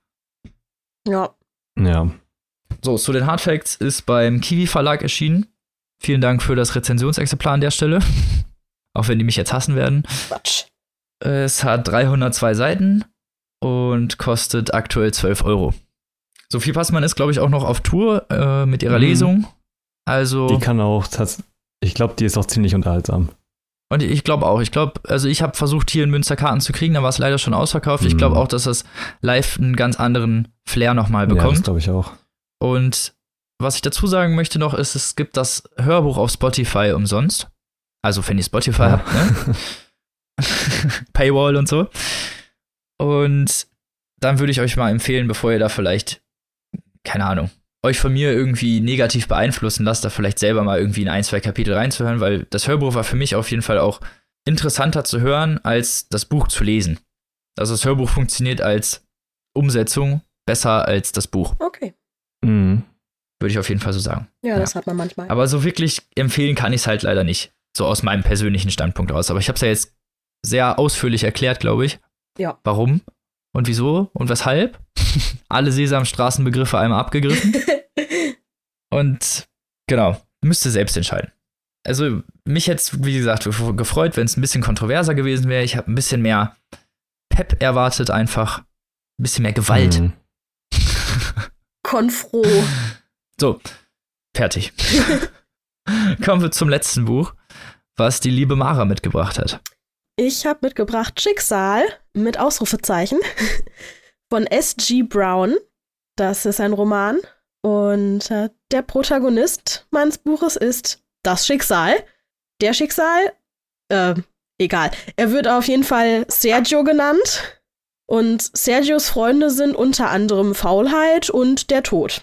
Ja. Ja. So, zu den Hard Facts ist beim Kiwi Verlag erschienen. Vielen Dank für das Rezensionsexemplar an der Stelle. Auch wenn die mich jetzt hassen werden. Quatsch. Es hat 302 Seiten und kostet aktuell 12 Euro. Sophie Passmann ist, glaube ich, auch noch auf Tour äh, mit ihrer Mhm. Lesung. Also, Die kann auch, ich glaube, die ist auch ziemlich unterhaltsam. und ich glaube auch, ich glaube, also ich habe versucht, hier in Münster Karten zu kriegen, da war es leider schon ausverkauft. Ich Mhm. glaube auch, dass das live einen ganz anderen Flair nochmal Ja, das bekommt. glaube ich auch. Und was ich dazu sagen möchte noch, ist, es gibt das Hörbuch auf Spotify umsonst. Also, wenn ihr Spotify Ja. habt, ne? Paywall und so. Und dann würde ich euch mal empfehlen, bevor ihr da vielleicht, keine Ahnung, euch von mir irgendwie negativ beeinflussen lasst, da vielleicht selber mal irgendwie in ein, zwei Kapitel reinzuhören, weil das Hörbuch war für mich auf jeden Fall auch interessanter zu hören, als das Buch zu lesen. Also das Hörbuch funktioniert als Umsetzung besser als das Buch, Okay. Mhm. würde ich auf jeden Fall so sagen. Ja, das hat man manchmal. Aber so wirklich empfehlen kann ich es halt leider nicht. So aus meinem persönlichen Standpunkt aus. Aber ich habe es ja jetzt sehr ausführlich erklärt, glaube ich. Ja. Warum und wieso und weshalb. Alle Sesamstraßenbegriffe einmal abgegriffen. und genau, müsst ihr selbst entscheiden. Also mich hätte es, wie gesagt, gefreut, wenn es ein bisschen kontroverser gewesen wäre. Ich habe ein bisschen mehr Pep erwartet einfach. Ein bisschen mehr Gewalt. Mhm. Konfro. So, fertig. Kommen wir zum letzten Buch, was die liebe Mara mitgebracht hat. Ich habe mitgebracht Schicksal mit Ausrufezeichen von S.G. Brown. Das ist ein Roman. Und äh, der Protagonist meines Buches ist das Schicksal. Der Schicksal, äh, egal. Er wird auf jeden Fall Sergio genannt. Und Sergios Freunde sind unter anderem Faulheit und der Tod.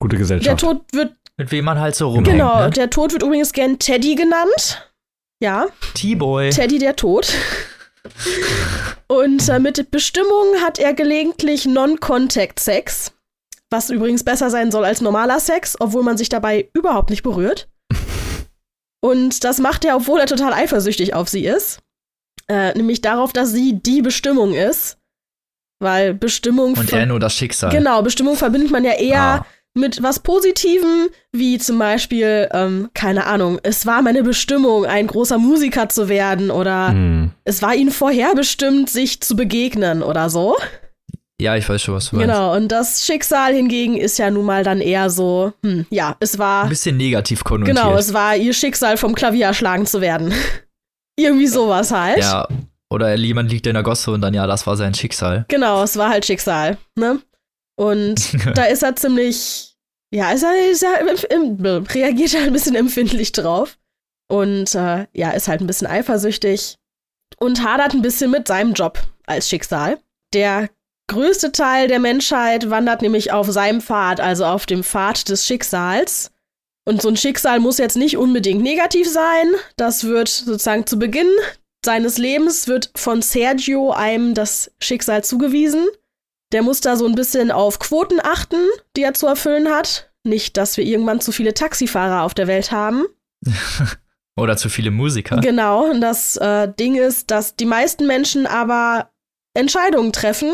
Gute Der Gesellschaft. Tod wird, Mit wem man halt so rumhängt. genau, Ne? der Tod wird übrigens gern Teddy genannt. Ja. T-Boy. Teddy der Tod. Und äh, mit Bestimmung hat er gelegentlich Non-Contact-Sex, was übrigens besser sein soll als normaler Sex, obwohl man sich dabei überhaupt nicht berührt. Und das macht er, obwohl er total eifersüchtig auf sie ist. Äh, nämlich darauf, dass sie die Bestimmung ist. Weil Bestimmung. Und er nur das Schicksal. Genau, Bestimmung verbindet man ja eher Ah. Mit was Positivem, wie zum Beispiel, ähm, keine Ahnung, es war meine Bestimmung, ein großer Musiker zu werden oder Mhm. es war ihnen vorherbestimmt, sich zu begegnen oder so. Ja, ich weiß schon, was du meinst. Genau, und das Schicksal hingegen ist ja nun mal dann eher so, hm, ja, es war, Ein bisschen negativ konnotiert. genau, es war ihr Schicksal, vom Klavier erschlagen zu werden. Irgendwie sowas halt. Ja, oder jemand liegt in der Gosse und dann, ja, das war sein Schicksal. Genau, es war halt Schicksal, ne? Und da ist er ziemlich, ja, ist er, ist er reagiert er ein bisschen empfindlich drauf. Und äh, ja, ist halt ein bisschen eifersüchtig und hadert ein bisschen mit seinem Job als Schicksal. Der größte Teil der Menschheit wandert nämlich auf seinem Pfad, also auf dem Pfad des Schicksals. Und so ein Schicksal muss jetzt nicht unbedingt negativ sein. Das wird sozusagen zu Beginn seines Lebens wird von Sergio einem das Schicksal zugewiesen. Der muss da so ein bisschen auf Quoten achten, die er zu erfüllen hat. Nicht, dass wir irgendwann zu viele Taxifahrer auf der Welt haben. Oder zu viele Musiker. Genau, und das äh, Ding ist, dass die meisten Menschen aber Entscheidungen treffen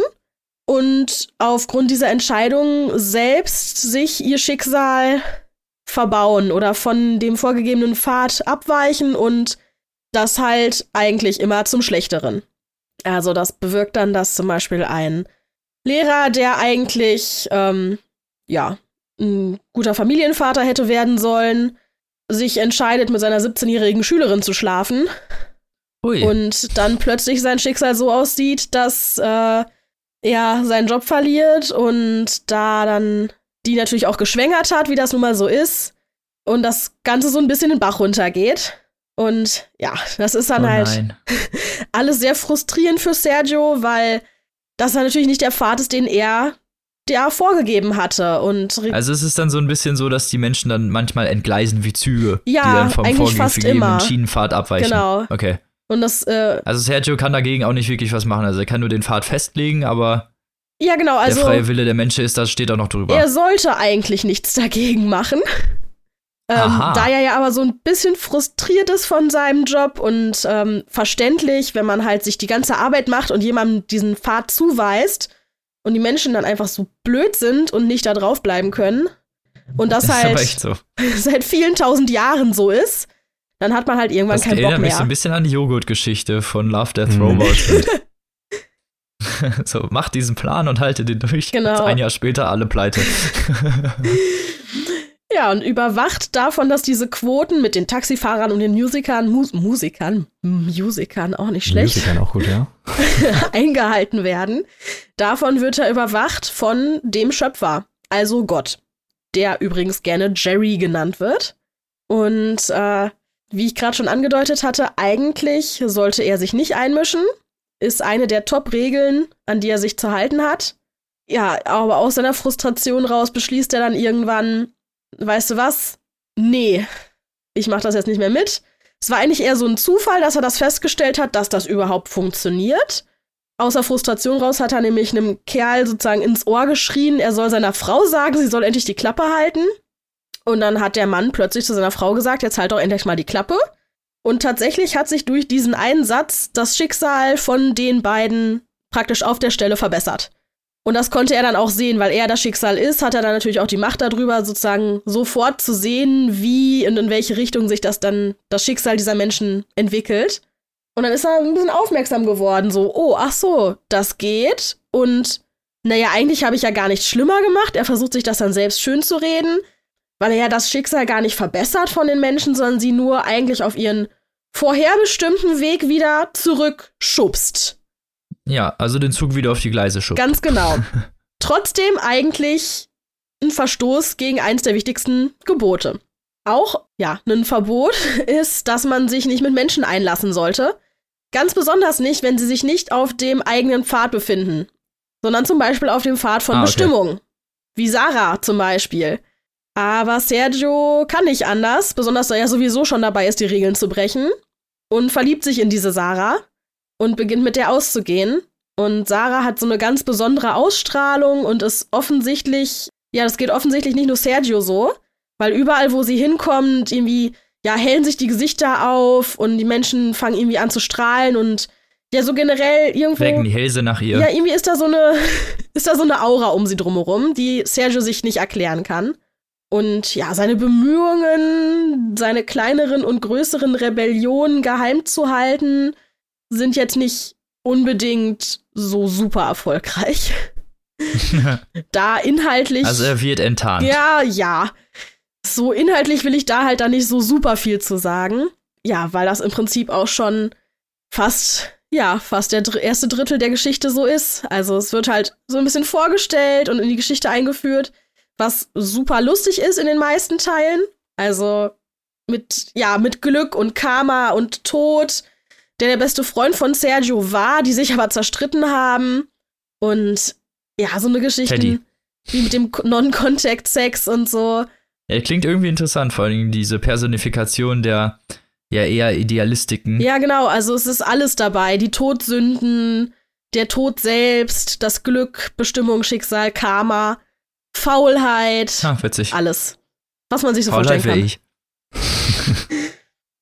und aufgrund dieser Entscheidungen selbst sich ihr Schicksal verbauen oder von dem vorgegebenen Pfad abweichen und das halt eigentlich immer zum Schlechteren. Also das bewirkt dann, dass zum Beispiel ein Lehrer, der eigentlich ähm, ja ein guter Familienvater hätte werden sollen, sich entscheidet, mit seiner 17-jährigen Schülerin zu schlafen Ui. und dann plötzlich sein Schicksal so aussieht, dass äh, er seinen Job verliert und da dann die natürlich auch geschwängert hat, wie das nun mal so ist und das Ganze so ein bisschen den Bach runtergeht. Und ja, das ist dann oh halt alles sehr frustrierend für Sergio, weil das dann natürlich nicht der Pfad ist, den er der vorgegeben hatte. Und Also es ist dann so ein bisschen so, dass die Menschen dann manchmal entgleisen wie Züge, Ja, die dann vom eigentlich fast vorgegebenen immer. Schienenpfad abweichen. Genau. Okay. Und das, äh, Also Sergio kann dagegen auch nicht wirklich was machen. Also er kann nur den Pfad festlegen, aber Ja, genau, also. der freie Wille der Menschen ist, das steht da noch drüber. Er sollte eigentlich nichts dagegen machen. Ähm, da er ja aber so ein bisschen frustriert ist von seinem Job und ähm, verständlich, wenn man halt sich die ganze Arbeit macht und jemandem diesen Pfad zuweist und die Menschen dann einfach so blöd sind und nicht da drauf bleiben können und das aber halt echt so. seit vielen tausend Jahren so ist, dann hat man halt irgendwann Das keinen Bock erinnert mich so mehr. ein bisschen an die Joghurt-Geschichte von Love, Death, Mhm. Robot. so, mach diesen Plan und halte den durch. Genau. Ein Jahr später alle pleite. Ja, und überwacht davon, dass diese Quoten mit den Taxifahrern und den Musikern, Mus Musikern, Musikern auch nicht schlecht, Musikern auch gut, ja. eingehalten werden. Davon wird er überwacht von dem Schöpfer, also Gott, der übrigens gerne Jerry genannt wird. Und äh, wie ich gerade schon angedeutet hatte, eigentlich sollte er sich nicht einmischen, ist eine der Top-Regeln, an die er sich zu halten hat. Ja, aber aus seiner Frustration raus beschließt er dann irgendwann, weißt du was? Nee, ich mach das jetzt nicht mehr mit. Es war eigentlich eher so ein Zufall, dass er das festgestellt hat, dass das überhaupt funktioniert. Außer Frustration raus hat er nämlich einem Kerl sozusagen ins Ohr geschrien, er soll seiner Frau sagen, sie soll endlich die Klappe halten. Und dann hat der Mann plötzlich zu seiner Frau gesagt, jetzt halt doch endlich mal die Klappe. Und tatsächlich hat sich durch diesen einen Satz das Schicksal von den beiden praktisch auf der Stelle verbessert. Und das konnte er dann auch sehen, weil er das Schicksal ist, hat er dann natürlich auch die Macht darüber, sozusagen sofort zu sehen, wie und in welche Richtung sich das dann, das Schicksal dieser Menschen entwickelt. Und dann ist er ein bisschen aufmerksam geworden, so, oh, ach so, das geht. Und naja, eigentlich habe ich ja gar nichts schlimmer gemacht. Er versucht sich das dann selbst schön zu reden, weil er ja das Schicksal gar nicht verbessert von den Menschen, sondern sie nur eigentlich auf ihren vorherbestimmten Weg wieder zurückschubst. Ja, also den Zug wieder auf die Gleise schubst. Ganz genau. Trotzdem eigentlich ein Verstoß gegen eins der wichtigsten Gebote. Auch, ja, ein Verbot ist, dass man sich nicht mit Menschen einlassen sollte. Ganz besonders nicht, wenn sie sich nicht auf dem eigenen Pfad befinden, sondern zum Beispiel auf dem Pfad von Ah, okay. Bestimmung. Wie Sarah zum Beispiel. Aber Sergio kann nicht anders, besonders da er sowieso schon dabei ist, die Regeln zu brechen. Und verliebt sich in diese Sarah und beginnt mit der auszugehen. Und Sarah hat so eine ganz besondere Ausstrahlung und ist offensichtlich, ja, das geht offensichtlich nicht nur Sergio so, weil überall, wo sie hinkommt, irgendwie, ja, hellen sich die Gesichter auf und die Menschen fangen irgendwie an zu strahlen und ja, so generell irgendwo. Wecken die Hälse nach ihr. Ja, irgendwie ist da so eine, ist da so eine Aura um sie drumherum, die Sergio sich nicht erklären kann. Und ja, seine Bemühungen, seine kleineren und größeren Rebellionen geheim zu halten, sind jetzt nicht unbedingt so super erfolgreich. Da inhaltlich. also er wird enttarnt. Ja, ja. So inhaltlich will ich da halt dann nicht so super viel zu sagen. Ja, weil das im Prinzip auch schon fast, ja, fast der dr erste Drittel der Geschichte so ist. Also es wird halt so ein bisschen vorgestellt und in die Geschichte eingeführt, was super lustig ist in den meisten Teilen. Also mit, ja, mit Glück und Karma und Tod, der der beste Freund von Sergio war, die sich aber zerstritten haben. Und ja, so eine Geschichte Teddy. wie mit dem Non-Contact-Sex und so. Er klingt irgendwie interessant, vor allem diese Personifikation der ja eher Idealistiken. Ja, genau, also es ist alles dabei. Die Todsünden, der Tod selbst, das Glück, Bestimmung, Schicksal, Karma, Faulheit, Ah, witzig. alles. Was man sich so Faulheit vorstellen kann. ich.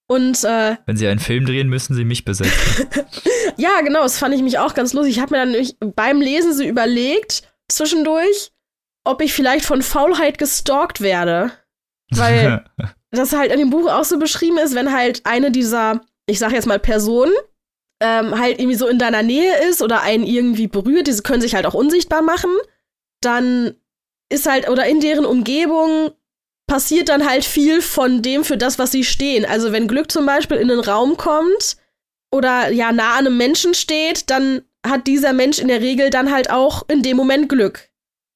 Und äh, Wenn sie einen Film drehen, müssen sie mich besetzen. ja, genau, das fand ich mich auch ganz lustig. Ich habe mir dann beim Lesen so überlegt, zwischendurch, ob ich vielleicht von Faulheit gestalkt werde. Weil das halt in dem Buch auch so beschrieben ist, wenn halt eine dieser, ich sag jetzt mal Personen, ähm, halt irgendwie so in deiner Nähe ist oder einen irgendwie berührt, diese können sich halt auch unsichtbar machen, dann ist halt, oder in deren Umgebung passiert dann halt viel von dem für das, was sie stehen. Also wenn Glück zum Beispiel in den Raum kommt oder ja nah an einem Menschen steht, dann hat dieser Mensch in der Regel dann halt auch in dem Moment Glück.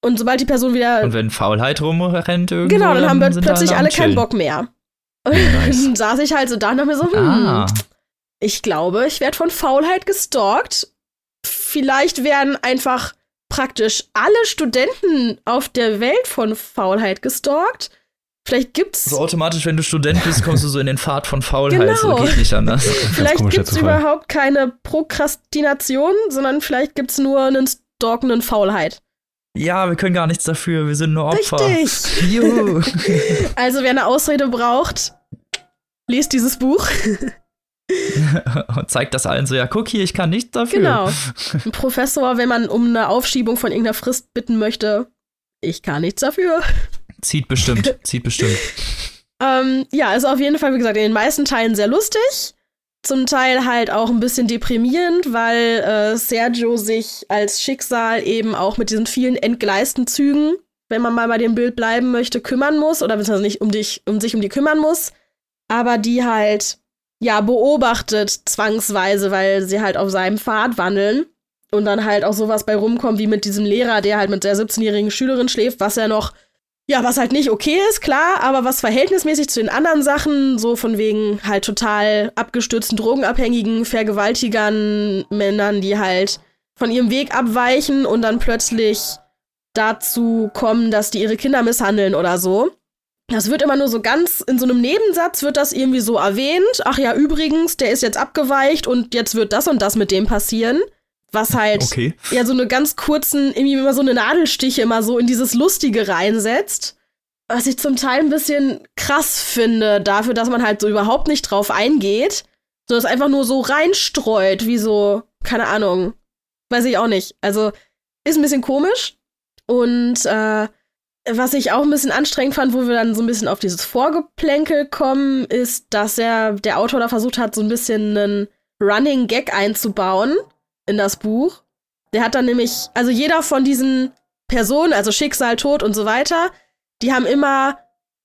Und sobald die Person wieder Und wenn Faulheit rumrennt irgendwo, Genau, dann haben wir plötzlich alle keinen. Bock mehr. Und Nice. dann saß ich halt so da und hab mir so, hm, Ah, ich glaube, ich werde von Faulheit gestalkt. Vielleicht werden einfach praktisch alle Studenten auf der Welt von Faulheit gestalkt. Vielleicht gibt's, so automatisch, wenn du Student bist, kommst du so in den Pfad von Faulheit. Genau. So geht nicht anders. vielleicht gibt's überhaupt keine Prokrastination, sondern vielleicht gibt's nur einen stalkenden Faulheit. Ja, wir können gar nichts dafür, wir sind nur Opfer. Richtig. Juhu. Also wer eine Ausrede braucht, liest dieses Buch. Und zeigt das allen so, ja, guck hier, ich kann nichts dafür. Genau. Ein Professor, wenn man um eine Aufschiebung von irgendeiner Frist bitten möchte, ich kann nichts dafür. Zieht bestimmt, zieht bestimmt. Ähm, ja, ist auf jeden Fall, wie gesagt, in den meisten Teilen sehr lustig. Zum Teil halt auch ein bisschen deprimierend, weil äh, Sergio sich als Schicksal eben auch mit diesen vielen entgleisten Zügen, wenn man mal bei dem Bild bleiben möchte, kümmern muss oder beziehungsweise nicht um, dich, um sich um die kümmern muss, aber die halt ja beobachtet zwangsweise, weil sie halt auf seinem Pfad wandeln und dann halt auch sowas bei rumkommt wie mit diesem Lehrer, der halt mit der 17-jährigen Schülerin schläft, was ja noch ja, was halt nicht okay ist, klar, aber was verhältnismäßig zu den anderen Sachen, so von wegen halt total abgestürzten Drogenabhängigen, Vergewaltigern, Männern, die halt von ihrem Weg abweichen und dann plötzlich dazu kommen, dass die ihre Kinder misshandeln oder so. Das wird immer nur so ganz in so einem Nebensatz wird das irgendwie so erwähnt. Ach ja, übrigens, der ist jetzt abgeweicht und jetzt wird das und das mit dem passieren was halt okay. ja so eine ganz kurzen, irgendwie immer so eine Nadelstiche immer so in dieses Lustige reinsetzt. Was ich zum Teil ein bisschen krass finde, dafür, dass man halt so überhaupt nicht drauf eingeht, sondern es einfach nur so reinstreut, wie so, keine Ahnung. Weiß ich auch nicht. Also, ist ein bisschen komisch. Und äh, was ich auch ein bisschen anstrengend fand, wo wir dann so ein bisschen auf dieses Vorgeplänkel kommen, ist, dass er, der Autor da versucht hat, so ein bisschen einen Running Gag einzubauen in das Buch. Der hat dann nämlich, also jeder von diesen Personen, also Schicksal, Tod und so weiter, die haben immer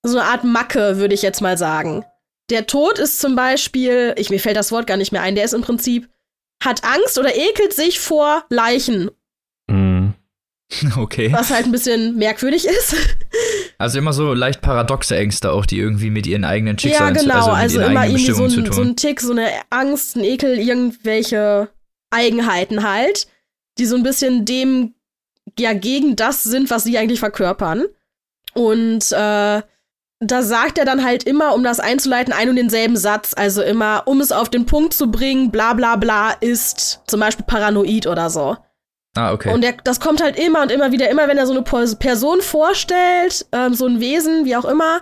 so eine Art Macke, würde ich jetzt mal sagen. Der Tod ist zum Beispiel, ich, mir fällt das Wort gar nicht mehr ein, der ist im Prinzip, hat Angst oder ekelt sich vor Leichen. Mhm. Okay. Was halt ein bisschen merkwürdig ist. Also immer so leicht paradoxe Ängste auch, die irgendwie mit ihren eigenen Schicksalen ja, genau. zu, also, also, immer irgendwie so zu ein, tun. so ein Tick, so eine Angst, ein Ekel, irgendwelche Eigenheiten halt, die so ein bisschen dem ja gegen das sind, was sie eigentlich verkörpern. Und äh, da sagt er dann halt immer, um das einzuleiten, ein und denselben Satz. Also immer, um es auf den Punkt zu bringen, bla bla bla ist zum Beispiel paranoid oder so. Ah, okay. Und der, das kommt halt immer und immer wieder, immer wenn er so eine Person vorstellt, ähm, so ein Wesen, wie auch immer,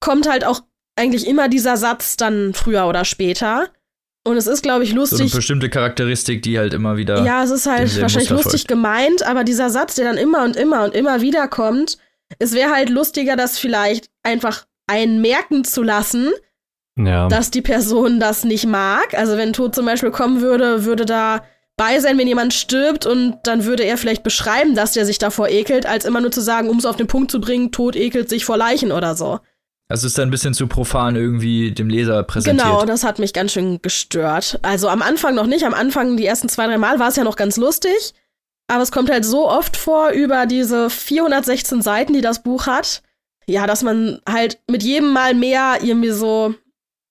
kommt halt auch eigentlich immer dieser Satz dann früher oder später. Und es ist, glaube ich, lustig. So eine bestimmte Charakteristik, die halt immer wieder. Ja, es ist halt wahrscheinlich Muster lustig folgt. gemeint, aber dieser Satz, der dann immer und immer und immer wieder kommt, es wäre halt lustiger, das vielleicht einfach einen merken zu lassen, Ja. dass die Person das nicht mag. Also wenn Tod zum Beispiel kommen würde, würde da bei sein, wenn jemand stirbt und dann würde er vielleicht beschreiben, dass der sich davor ekelt, als immer nur zu sagen, um es auf den Punkt zu bringen, Tod ekelt sich vor Leichen oder so. Also ist dann ein bisschen zu profan irgendwie dem Leser präsentiert. Genau, das hat mich ganz schön gestört. Also am Anfang noch nicht, am Anfang die ersten zwei, drei Mal war es ja noch ganz lustig. Aber es kommt halt so oft vor über diese 416 Seiten, die das Buch hat. Ja, dass man halt mit jedem Mal mehr irgendwie so,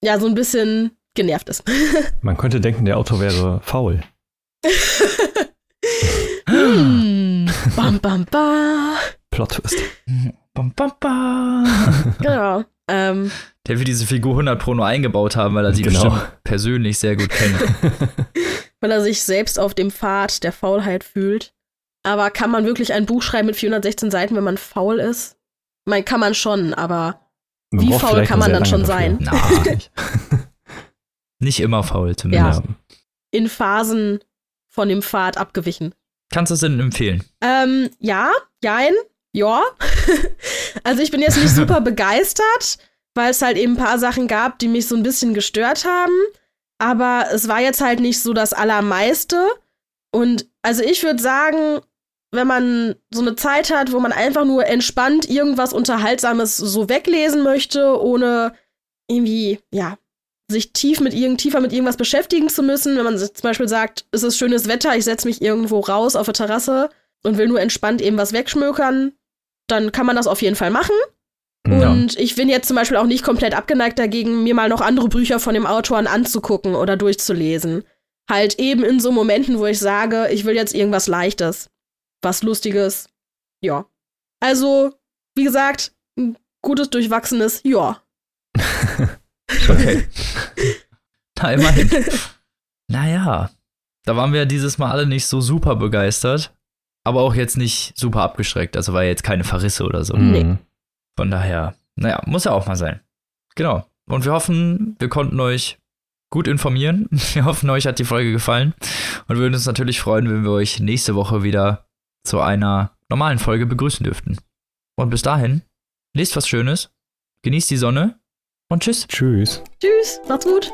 ja, so ein bisschen genervt ist. Man könnte denken, der Autor wäre faul. hm. Bam, bam, bam. Plot Twist. Bam, bam, bam. Genau. Ähm, Der will diese Figur 100 Pro nur eingebaut haben, weil er sie Genau. persönlich sehr gut kennt. weil er sich selbst auf dem Pfad der Faulheit fühlt. Aber kann man wirklich ein Buch schreiben mit 416 Seiten, wenn man faul ist? Ich meine, kann man schon, aber Man Wie faul kann man dann schon dafür. sein? Na. Nicht immer faul zumindest. Ja. in Phasen von dem Pfad abgewichen. Kannst du es denn empfehlen? Ähm, ja, jein, ja. also ich bin jetzt nicht super begeistert, weil es halt eben ein paar Sachen gab, die mich so ein bisschen gestört haben. Aber es war jetzt halt nicht so das Allermeiste. Und also ich würde sagen, wenn man so eine Zeit hat, wo man einfach nur entspannt irgendwas Unterhaltsames so weglesen möchte, ohne irgendwie, ja, sich tief mit irgend, tiefer mit irgendwas beschäftigen zu müssen. Wenn man zum Beispiel sagt, es ist schönes Wetter, ich setze mich irgendwo raus auf der Terrasse und will nur entspannt eben was wegschmökern, dann kann man das auf jeden Fall machen. Ja. Und ich bin jetzt zum Beispiel auch nicht komplett abgeneigt dagegen, mir mal noch andere Bücher von dem Autoren anzugucken oder durchzulesen. Halt eben in so Momenten, wo ich sage, ich will jetzt irgendwas Leichtes, was Lustiges. Ja. Also, wie gesagt, ein gutes, durchwachsenes Ja. Okay. Na, immerhin. naja. Da waren wir dieses Mal alle nicht so super begeistert. Aber auch jetzt nicht super abgeschreckt. Also war jetzt keine Verrisse oder so. Nee. Mhm. Von daher, naja, muss ja auch mal sein. Genau. Und wir hoffen, wir konnten euch gut informieren. Wir hoffen, euch hat die Folge gefallen und würden uns natürlich freuen, wenn wir euch nächste Woche wieder zu einer normalen Folge begrüßen dürften. Und bis dahin, lest was Schönes, genießt die Sonne und tschüss. Tschüss. Tschüss, macht's gut.